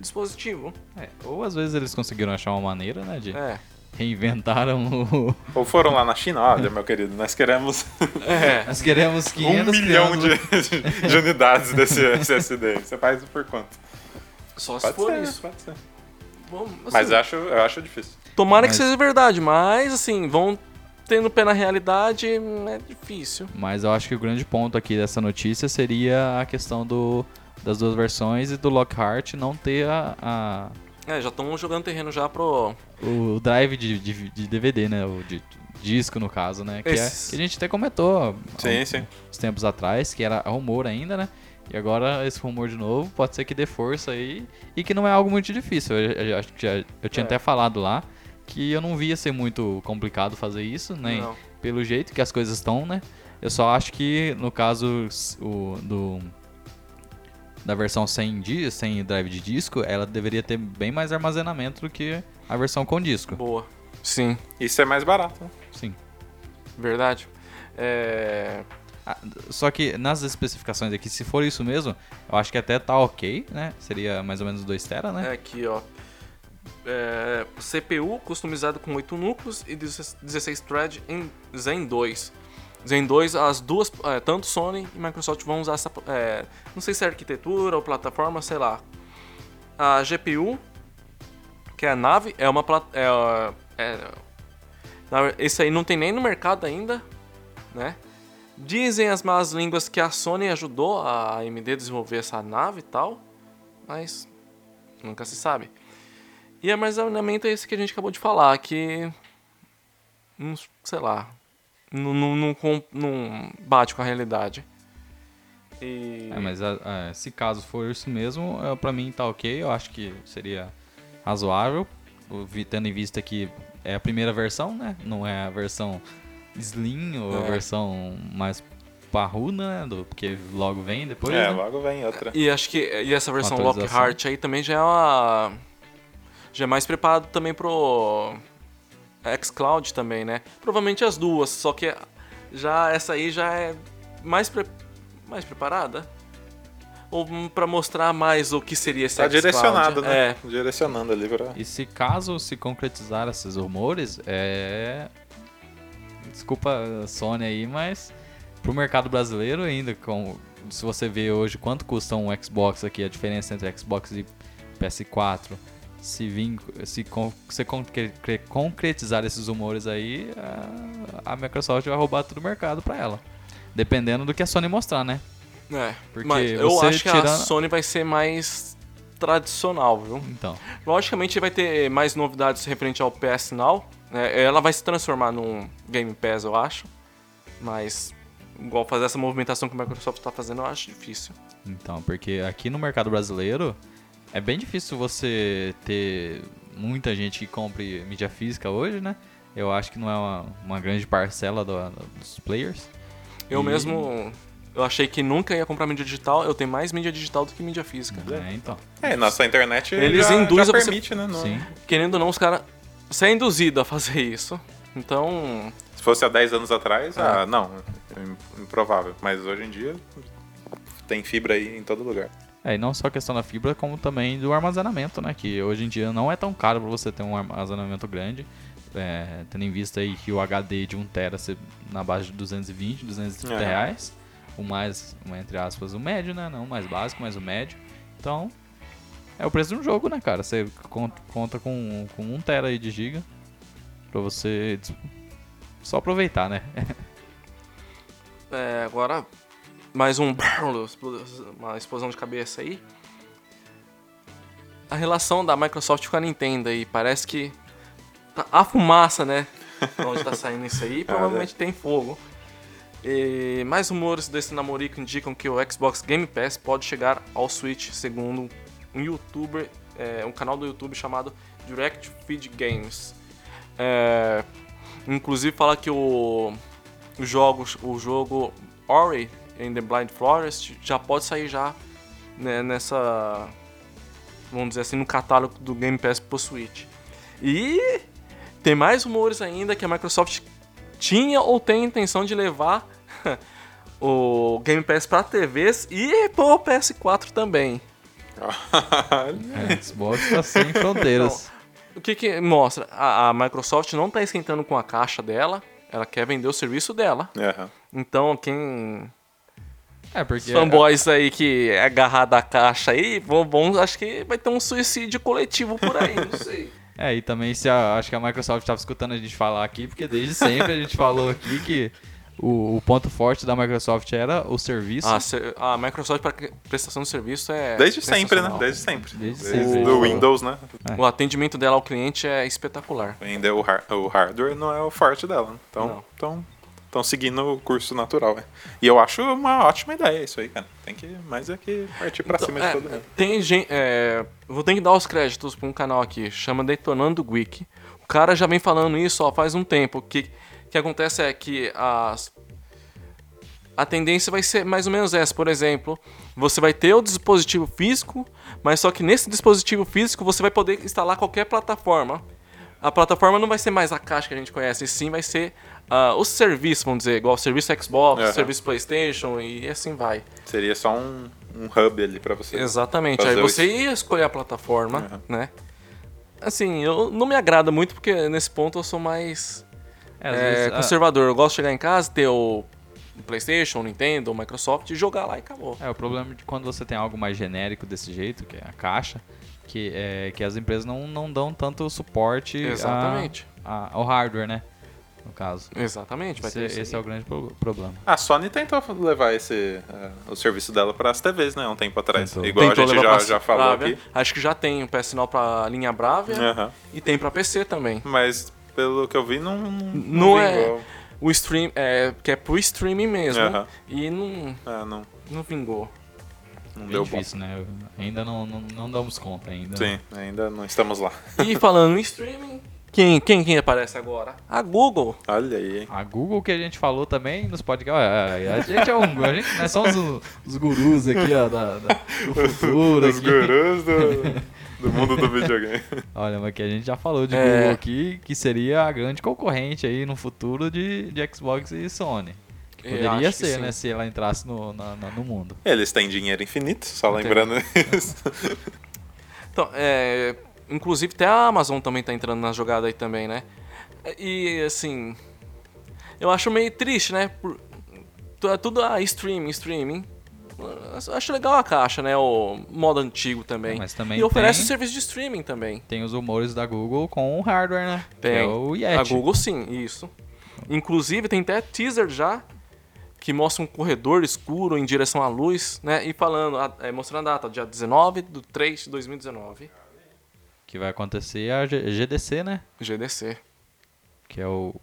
dispositivo. É, ou às vezes eles conseguiram achar uma maneira, né, de É. reinventaram o... Ou foram lá na China, olha, meu querido, nós queremos É. Nós queremos 500 um milhão de, de unidades desse SSD. Você faz por quanto? Só se Pode for ser, isso. pode ser. Assim, Mas eu acho, eu acho difícil. Tomara Mas- que seja verdade, mas assim, vão tendo pé na realidade, é difícil. Mas eu acho que o grande ponto aqui dessa notícia seria a questão do, das duas versões e do Lockhart não ter a, a- É, já estão jogando terreno já pro. o drive de, de, de DVD, né? O de, disco, no caso, né? Que, é, que a gente até comentou Sim, há sim. uns tempos atrás, que era rumor ainda, né? E agora esse rumor de novo pode ser que dê força aí e que não é algo muito difícil. Eu, eu acho que já, eu tinha É. até falado lá que eu não via ser muito complicado fazer isso, nem Não. pelo jeito que as coisas estão, né? Eu só acho que no caso o, do da versão sem, di- sem drive de disco, ela deveria ter bem mais armazenamento do que a versão com disco. Boa. Sim, Isso é mais barato. né? Sim. verdade. É. Ah, Só que nas especificações aqui, se for isso mesmo, eu acho que até tá ok, né? Seria mais ou menos 2 tera, né? É aqui, ó. É, CPU customizado com 8 núcleos e 16 thread em Zen 2. Zen 2, as duas, é, tanto Sony e Microsoft vão usar essa. é, não sei se é arquitetura ou plataforma, sei lá. A GPU, que é a nave, é uma. É, é, na- esse aí não tem nem no mercado ainda, né? Dizem as más línguas que a Sony ajudou a AMD a desenvolver essa nave e tal, mas nunca se sabe. E armazenamento é esse que a gente acabou de falar, que. Não, sei lá. Não, não, não, não bate com a realidade. E. É, mas ah, se caso for isso mesmo, é, pra mim tá ok. Eu acho que seria razoável, tendo em vista que é a primeira versão, né? Não é a versão Slim ou a É. versão mais parruda, né? Do, porque logo vem depois. é, né? logo vem outra. E acho que e essa versão. Lockhart aí também já é uma. Já é mais preparado também pro. xCloud também, né? Provavelmente as duas, só que já essa aí já é mais, pre- mais preparada. Ou pra mostrar mais o que seria esse Tá direcionado, né? É, Direcionando ali pra. E se caso se concretizar esses rumores, é. Desculpa a Sony aí, mas pro mercado brasileiro ainda, com, se você vê hoje quanto custa um Xbox aqui, a diferença entre Xbox e PS4, se, vim, se concre- concretizar esses rumores aí, a, a Microsoft vai roubar todo o mercado pra ela. Dependendo do que a Sony mostrar, né? É, Porque mas eu você acho que a tirando- Sony vai ser mais tradicional, viu? Então. Logicamente vai ter mais novidades referente ao PS Now. Né? Ela vai se transformar num Game Pass, eu acho. Mas, igual fazer essa movimentação que a Microsoft está fazendo, eu acho difícil. Então, porque aqui no mercado brasileiro é bem difícil você ter muita gente que compre mídia física hoje, né? Eu acho que não é uma, uma grande parcela do- dos players. Eu E- mesmo, eu achei que nunca ia comprar mídia digital. Eu tenho mais mídia digital do que mídia física. É, então. É, nossa internet Eles já, induzem já você- permite, né? Não- Sim. Querendo ou não, os caras... Você é induzido a fazer isso. Então, Se fosse há 10 anos atrás, Ah. ah, não, é improvável. Mas hoje em dia tem fibra aí em todo lugar. É, e não só a questão da fibra, como também do armazenamento, né? Que hoje em dia não é tão caro para você ter um armazenamento grande. É, tendo em vista aí que o HD de 1TB ser na base de 220, 230 É. reais. O mais, entre aspas, o médio, né? Não o mais básico, mas o médio. Então, é o preço de um jogo, né, cara? Você con- conta com, com 1 tera aí de giga pra você só aproveitar, né? é, agora, mais um... Uma explosão de cabeça aí. A relação da Microsoft com a Nintendo aí, parece que... tá- A fumaça, né? Onde tá saindo isso aí, provavelmente tem fogo. E mais rumores desse namorico indicam que o Xbox Game Pass pode chegar ao Switch, segundo um youtuber, é, um canal do YouTube chamado Direct Feed Games. É, inclusive fala que o, o, jogo, o jogo Ori in the Blind Forest já pode sair já né, nessa, vamos dizer assim, no catálogo do Game Pass pro Switch. E tem mais rumores ainda que a Microsoft tinha ou tem intenção de levar o Game Pass para TVs e pro PS4 também. A Xbox tá sem fronteiras. O que que mostra? A, a Microsoft não tá esquentando com a caixa dela, ela quer vender o serviço dela. Então, quem É, porque... fanboys aí que é agarrado à caixa aí, vão, vão- acho que vai ter um suicídio coletivo por aí, não sei. É, e também se a- acho que a Microsoft estava escutando a gente falar aqui, porque desde sempre a gente falou aqui que o, o ponto forte da Microsoft era o serviço. A, ser- a Microsoft para prestação de serviço é Desde sempre, né? Desde sempre. Desde Desde sempre. do O- Windows, né? O atendimento dela ao cliente é espetacular. Ainda o, har- o hardware não é o forte dela. né? Então, Não. então, estão seguindo o curso natural. né? E eu acho uma ótima ideia isso aí, cara. Tem que mais é que partir pra Então, cima de é, todo mundo. Tem gente. É, vou ter que dar os créditos pra um canal aqui, chama Detonando Geek. O cara já vem falando isso ó, faz um tempo. O que, que acontece é que as, a tendência vai ser mais ou menos essa. Por exemplo, você vai ter o dispositivo físico, mas só que nesse dispositivo físico você vai poder instalar qualquer plataforma. A plataforma não vai ser mais a caixa que a gente conhece, e sim vai ser ah, o serviço, vamos dizer, igual o serviço Xbox, Aham. o serviço PlayStation e assim vai. Seria só um, um hub ali pra você. Exatamente. Aí você ia escolher a plataforma, Uhum. né? Assim, eu não me agrada muito porque nesse ponto eu sou mais É, às é, vezes, ah, conservador. Eu gosto de chegar em casa, ter o PlayStation, o Nintendo, o Microsoft e jogar lá e acabou. É, o problema de quando você tem algo mais genérico desse jeito, que é a caixa, que, é, que as empresas não, não dão tanto suporte a- Exatamente. a- ao hardware, né? No caso. Exatamente, vai Esse, ter esse é o grande pro- problema. A Sony tentou levar esse, eh, o serviço dela pras TVs, né? Um tempo atrás. Tentou. Igual Tentou a gente já, pra já falou Bravia. aqui. Acho que já tem o PS Now pra linha Bravia Aham. e tem pra PC também. Mas pelo que eu vi, não. Não, Não é- vingou. O stream, é, que é pro streaming mesmo. E não, É, não, não vingou. não Bem deu bom. difícil, né? Ainda não, não, não damos conta ainda. Sim, ainda não estamos lá. E falando em streaming, quem, quem, quem aparece agora? A Google. Olha aí, hein? A Google que a gente falou também nos podcasts. A gente é um. A gente, nós somos o- os gurus aqui, ó, da, da- do futuro. Os aqui. gurus do, do mundo do videogame. Olha, mas que a gente já falou de É. Google aqui, que seria a grande concorrente aí no futuro de, de Xbox e Sony. Poderia ser, né? Se ela entrasse no, na- na- no mundo. Eles têm dinheiro infinito, só Tem. lembrando isso. Então, é, inclusive até a Amazon também tá entrando na jogada aí também, né? E assim, Eu acho meio triste, né? Por, é tudo ah, streaming, streaming. Acho legal a caixa, né? O modo antigo também. Mas também e oferece tem- o serviço de streaming também. Tem os rumores da Google com o hardware, né? Tem. é o Yeti. A Google sim, isso. Inclusive tem até teaser já que mostra um corredor escuro em direção à luz, né? E falando, é, mostrando a data, dia 19 de 3 de 2019, Que vai acontecer a G- GDC, né? GDC. Que é o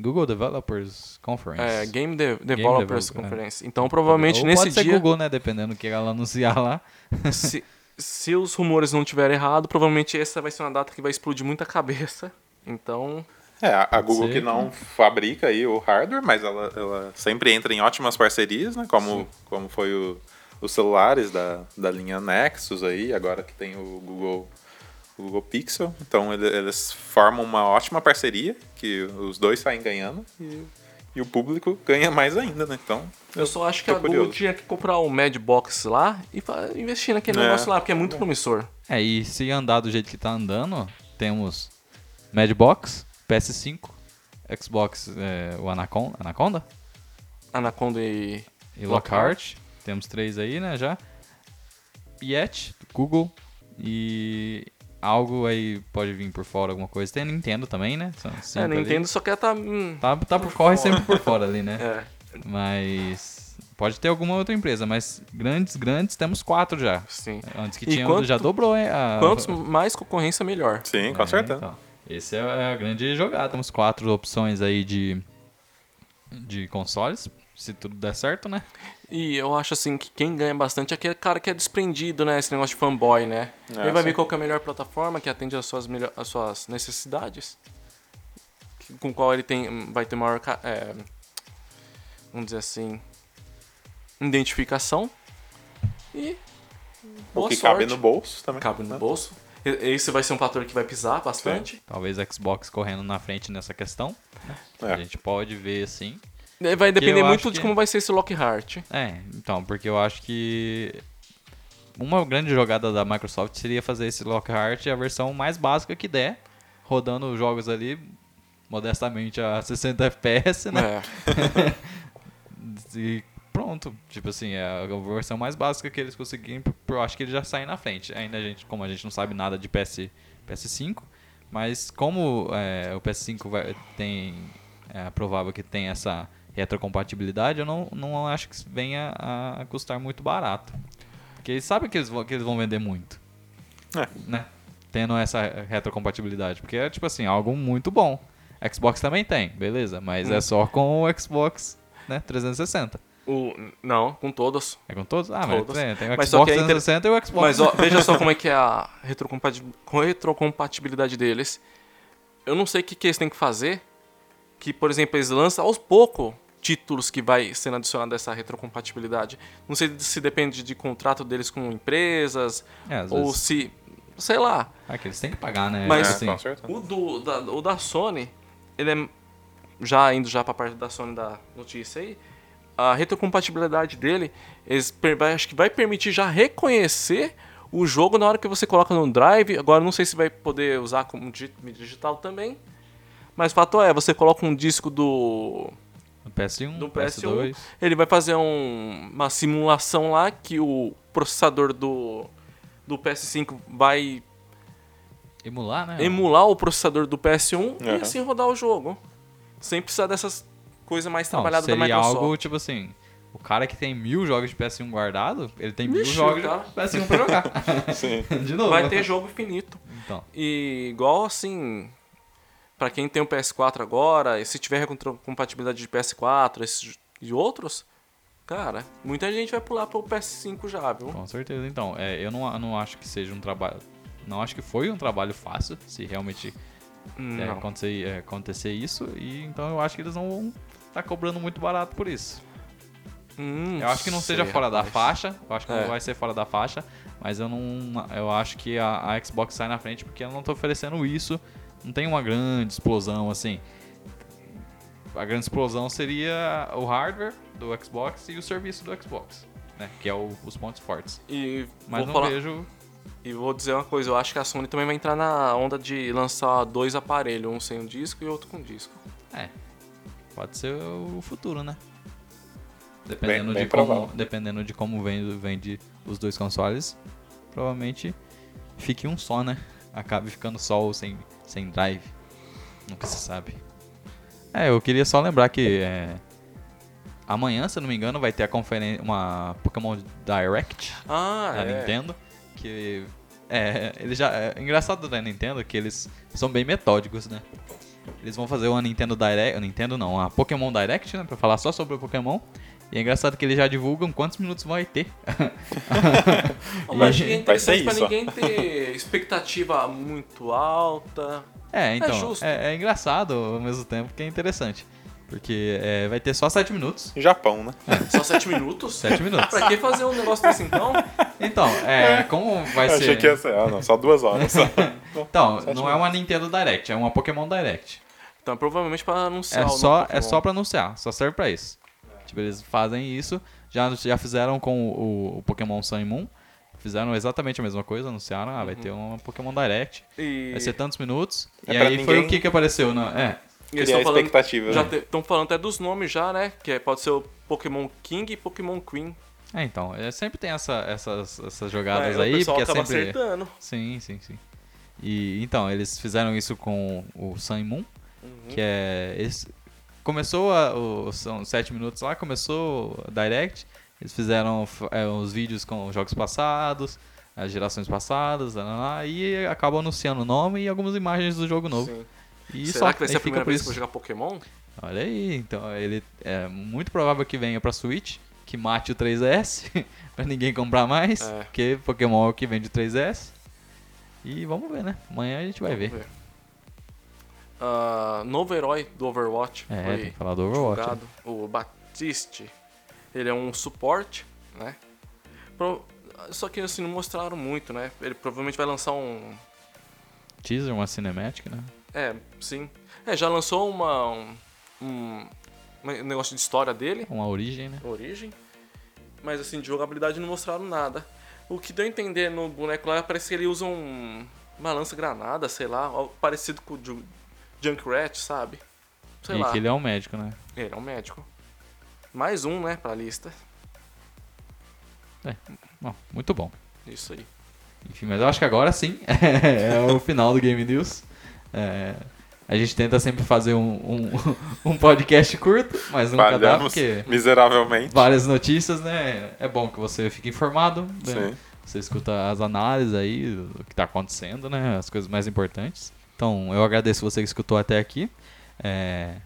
Google Developers Conference. É, Game De- Developers Developer, é. Conference. Então provavelmente Ou nesse pode ser dia, Google, né? Dependendo do que ela anunciar lá. se, se os rumores não tiverem errado, provavelmente essa vai ser uma data que vai explodir muita cabeça. Então, É, a, Google ser que não fabrica aí o hardware, mas ela, ela sempre entra em ótimas parcerias, né? Como, como foi o- os celulares da, da linha Nexus aí, agora que tem o Google, Google Pixel. Então ele- eles formam uma ótima parceria, que os dois saem ganhando e, e o público ganha mais ainda, né? Então, eu só acho que a Google curioso. tinha que comprar o Madbox lá e investir naquele É. negócio lá, porque é muito promissor. É, e se andar do jeito que tá andando, temos Madbox, PS5, Xbox, é, o Anaconda, Anaconda Anaconda e e Lockhart. Lockhart. Temos três aí, né, já. Yeti, do Google e algo aí pode vir por fora, alguma coisa. Tem a Nintendo também, né? São É, ali. Nintendo só quer tá. hum, Tá, tá por corre sempre por fora ali, né? é, Mas pode ter alguma outra empresa, mas grandes, grandes, temos quatro já. sim. Antes que E tinha, quanto- já dobrou, hein? A... Quantos mais concorrência, melhor. sim, com É, certeza. então. Esse é a grande jogada. Temos quatro opções aí de, de consoles, se tudo der certo, né? E eu acho assim que quem ganha bastante é aquele cara que é desprendido, né? Esse negócio de fanboy, né? É, Ele vai ver sim. qual que é a melhor plataforma que atende às suas, melhor, às suas necessidades. Com qual ele tem, vai ter maior, é, vamos dizer assim, identificação. E O boa que sorte. cabe no bolso também. Cabe no né? bolso. Esse vai ser um fator que vai pisar bastante. Talvez Xbox correndo na frente nessa questão. É. A gente pode ver assim. E Vai depender muito de que- como vai ser esse Lockhart. É, então, porque eu acho que uma grande jogada da Microsoft seria fazer esse Lockhart a versão mais básica que der, rodando os jogos ali modestamente a 60 FPS, né? É. E pronto, tipo assim, é a versão mais básica que eles conseguirem, eu acho que eles já saem na frente. Ainda a gente, como a gente não sabe nada de PS, PS5, mas como é, o PS5 vai, tem, é provável que tem essa retrocompatibilidade, eu não, não acho que venha a, custar muito barato. Porque eles sabem que eles vão, que eles vão vender muito, É. né? Tendo essa retrocompatibilidade, porque é tipo assim, algo muito bom. Xbox também tem, beleza, mas Hum. é só com o Xbox né, 360. O, não, com todos. É com todos? Ah, mas tem, tem o Mas só Xbox que é inter- 360 e o Xbox. Mas ó, veja só como é que é a retrocompati- retrocompatibilidade deles. Eu não sei o que, que eles têm que fazer. Que, por exemplo, eles lançam aos poucos títulos que vai sendo adicionado a essa retrocompatibilidade. Não sei se depende de contrato deles com empresas É, ou vezes- se. Sei lá. Ah, que eles têm que pagar, né? Mas- É, assim. O, do, da, o da Sony, ele é. Já indo já pra parte da Sony da notícia aí, a retrocompatibilidade dele, eles acho que vai permitir já reconhecer o jogo na hora que você coloca no drive. Agora não sei se vai poder usar como digital também. Mas o fato é, você coloca um disco do, no PS1, do PS2. PS1, ele vai fazer um- uma simulação lá que o processador do, do PS5 vai Emular, né? emular o processador do PS1 e Aham. assim rodar o jogo. Sem precisar dessas coisas mais trabalhadas da seria Microsoft. algo, tipo assim, o cara que tem mil jogos de PS1 guardado, ele tem mil Vixe, jogos cara. de PS1 pra jogar. Sim. de novo. Vai ter jogo infinito. Então, E igual assim, pra quem tem um PS4 agora, e se tiver compatibilidade de PS4 esses, e outros, cara, muita gente vai pular pro PS5 já, viu? com certeza. Então, é, eu não, não acho que seja um trabalho... Não acho que foi um trabalho fácil, se realmente é, acontecer, é, acontecer isso. E então eu acho que eles não vão estar cobrando muito barato por isso. Hum, Eu acho que não seja fora da rapaz. faixa. Eu acho que É. não vai ser fora da faixa. Mas eu não. Eu acho que a, a Xbox sai na frente porque ela não tá oferecendo isso. Não tem uma grande explosão assim. A grande explosão seria o hardware do Xbox e o serviço do Xbox. Né? Que é o- os pontos fortes. E Mas vou não falar, vejo. E vou dizer uma coisa, eu acho que a Sony também vai entrar na onda de lançar dois aparelhos, um sem um disco e outro com disco. É. pode ser o futuro, né? Dependendo, Bem- bem de, como, dependendo de como vende, vende os dois consoles, provavelmente fique um só, né? Acabe ficando só o sem, sem drive. Nunca se sabe. É, eu queria só lembrar que é, amanhã, se não me engano, vai ter a conferência, uma Pokémon Direct Ah, da é. Nintendo, que é, ele já é engraçado da Nintendo que eles são bem metódicos, né? Eles vão fazer uma Nintendo Direct, Nintendo não, a Pokémon Direct, né, para falar só sobre o Pokémon. E é engraçado que eles já divulgam quantos minutos vai ter. Que é Vai ser interessante pra isso, ninguém ter expectativa muito alta. É, então, justo. é, é engraçado ao mesmo tempo que é interessante. Porque é, vai ter só 7 minutos. Japão, né? Só 7 minutos? 7 minutos. Pra que fazer um negócio desse então? Então, é, como vai Eu ser... achei que ia ser, ah, não, só duas horas. Só. Então, Sete não é uma Nintendo Direct, é uma Pokémon Direct. Então, provavelmente pra anunciar É o só, é só pra anunciar, só serve pra isso. Tipo, eles fazem isso, já, já fizeram com o, o Pokémon Sun e Moon, fizeram exatamente a mesma coisa, anunciaram, ah, vai ter uma Pokémon Direct, E vai ser tantos minutos, É e aí foi ninguém- o que que apareceu, na, é, eles Criar estão falando, expectativa, já né? estão falando até dos nomes já, né? Que é, pode ser o Pokémon King e Pokémon Queen. é, então, é, sempre tem essa, essas, essas jogadas É, aí, porque é sempre... acertando. Sim, sim, sim. E então, eles fizeram isso com o Sun e Moon, Uhum. que é. Eles, começou a, o, são sete minutos lá, começou a Direct. Eles fizeram é, os vídeos com os jogos passados, as gerações passadas, lá, lá, lá, e acabam anunciando o nome e algumas imagens do jogo novo. Sim. E Será só que vai ser a primeira vez que eu vou jogar Pokémon? Olha aí, então ele é muito provável que venha pra Switch, que mate o 3DS, pra ninguém comprar mais, É. porque Pokémon é o que vende o 3DS. E vamos ver, né? Amanhã a gente vai ver. Vamos ver. Ah, novo herói do Overwatch. É, foi tem que falar do Overwatch. né? o Batiste. Ele é um suporte, né? Pro- Só que assim, não mostraram muito, né? Ele provavelmente vai lançar um. Teaser, uma cinemática, né? É, sim. É, já lançou uma. Um, um, um negócio de história dele, Uma origem, né? origem. Mas assim, de jogabilidade não mostraram nada. O que deu a entender no boneco lá parece que ele usa um. Uma lança-granada, sei lá, parecido com o Ju- Junkrat, sabe? Sei e lá. que ele é um médico, né? Ele é um médico. Mais um, né, pra lista. Bom, muito bom. Isso aí. Enfim, mas eu acho que agora sim é o final do Game News. É, a gente tenta sempre fazer um, um, um podcast curto, mas nunca dá, Falhamos porque miseravelmente. várias notícias, né? É bom que você fique informado. né? Sim. Você escuta as análises aí do que tá acontecendo, né? As coisas mais importantes. Então, eu agradeço você que escutou até aqui. É,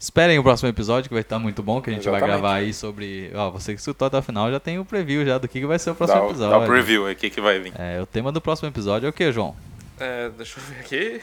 Esperem o próximo episódio, que vai estar muito bom, que a gente vai Exatamente. gravar aí sobre... Ó, você que escutou até o final já tem o preview já do que que vai ser o Dá, próximo o- episódio. dá o preview aí, o que, que vai vir. É, o tema do próximo episódio é o que, João? É, deixa eu ver aqui.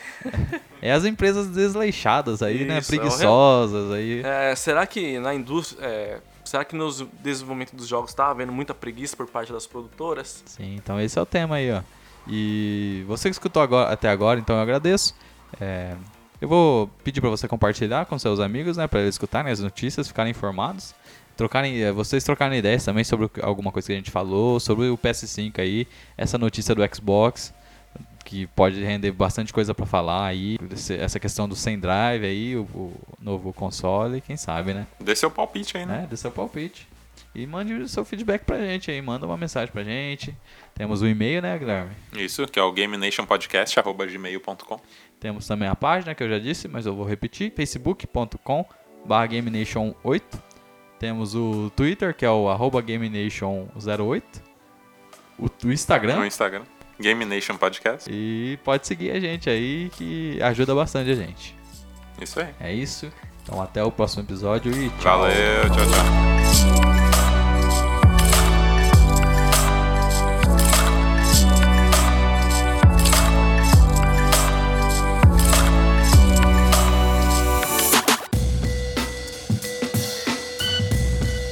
É as empresas desleixadas aí, né? Isso, é o Preguiçosas aí. É, será que na indústria. é, será que no desenvolvimento dos jogos tá havendo muita preguiça por parte das produtoras? Sim, então esse é o tema aí, ó. E você que escutou agora, até agora, então eu agradeço. É, eu vou pedir pra você compartilhar com seus amigos, né? Pra eles escutarem as notícias, ficarem informados. Trocarem, é, vocês trocarem ideias também sobre alguma coisa que a gente falou, sobre o PS5 aí, essa notícia do Xbox, que pode render bastante coisa pra falar aí, essa questão do sem drive aí, o, o novo console, quem sabe, né? Dê seu palpite aí, né? Dê seu palpite. E mande o seu feedback pra gente aí, manda uma mensagem pra gente. Temos o e-mail, né, Guilherme? Isso, que é o GameNationPodcast.gmail.com. Temos também a página que eu já disse, mas eu vou repetir, facebook.com GameNation8. Temos o Twitter, que é o arroba GameNation08. O, o Instagram. Instagram. Game Nation Podcast. E pode seguir a gente aí, que ajuda bastante a gente. Isso aí. É isso. Então até o próximo episódio e tchau. Valeu, tchau, tchau.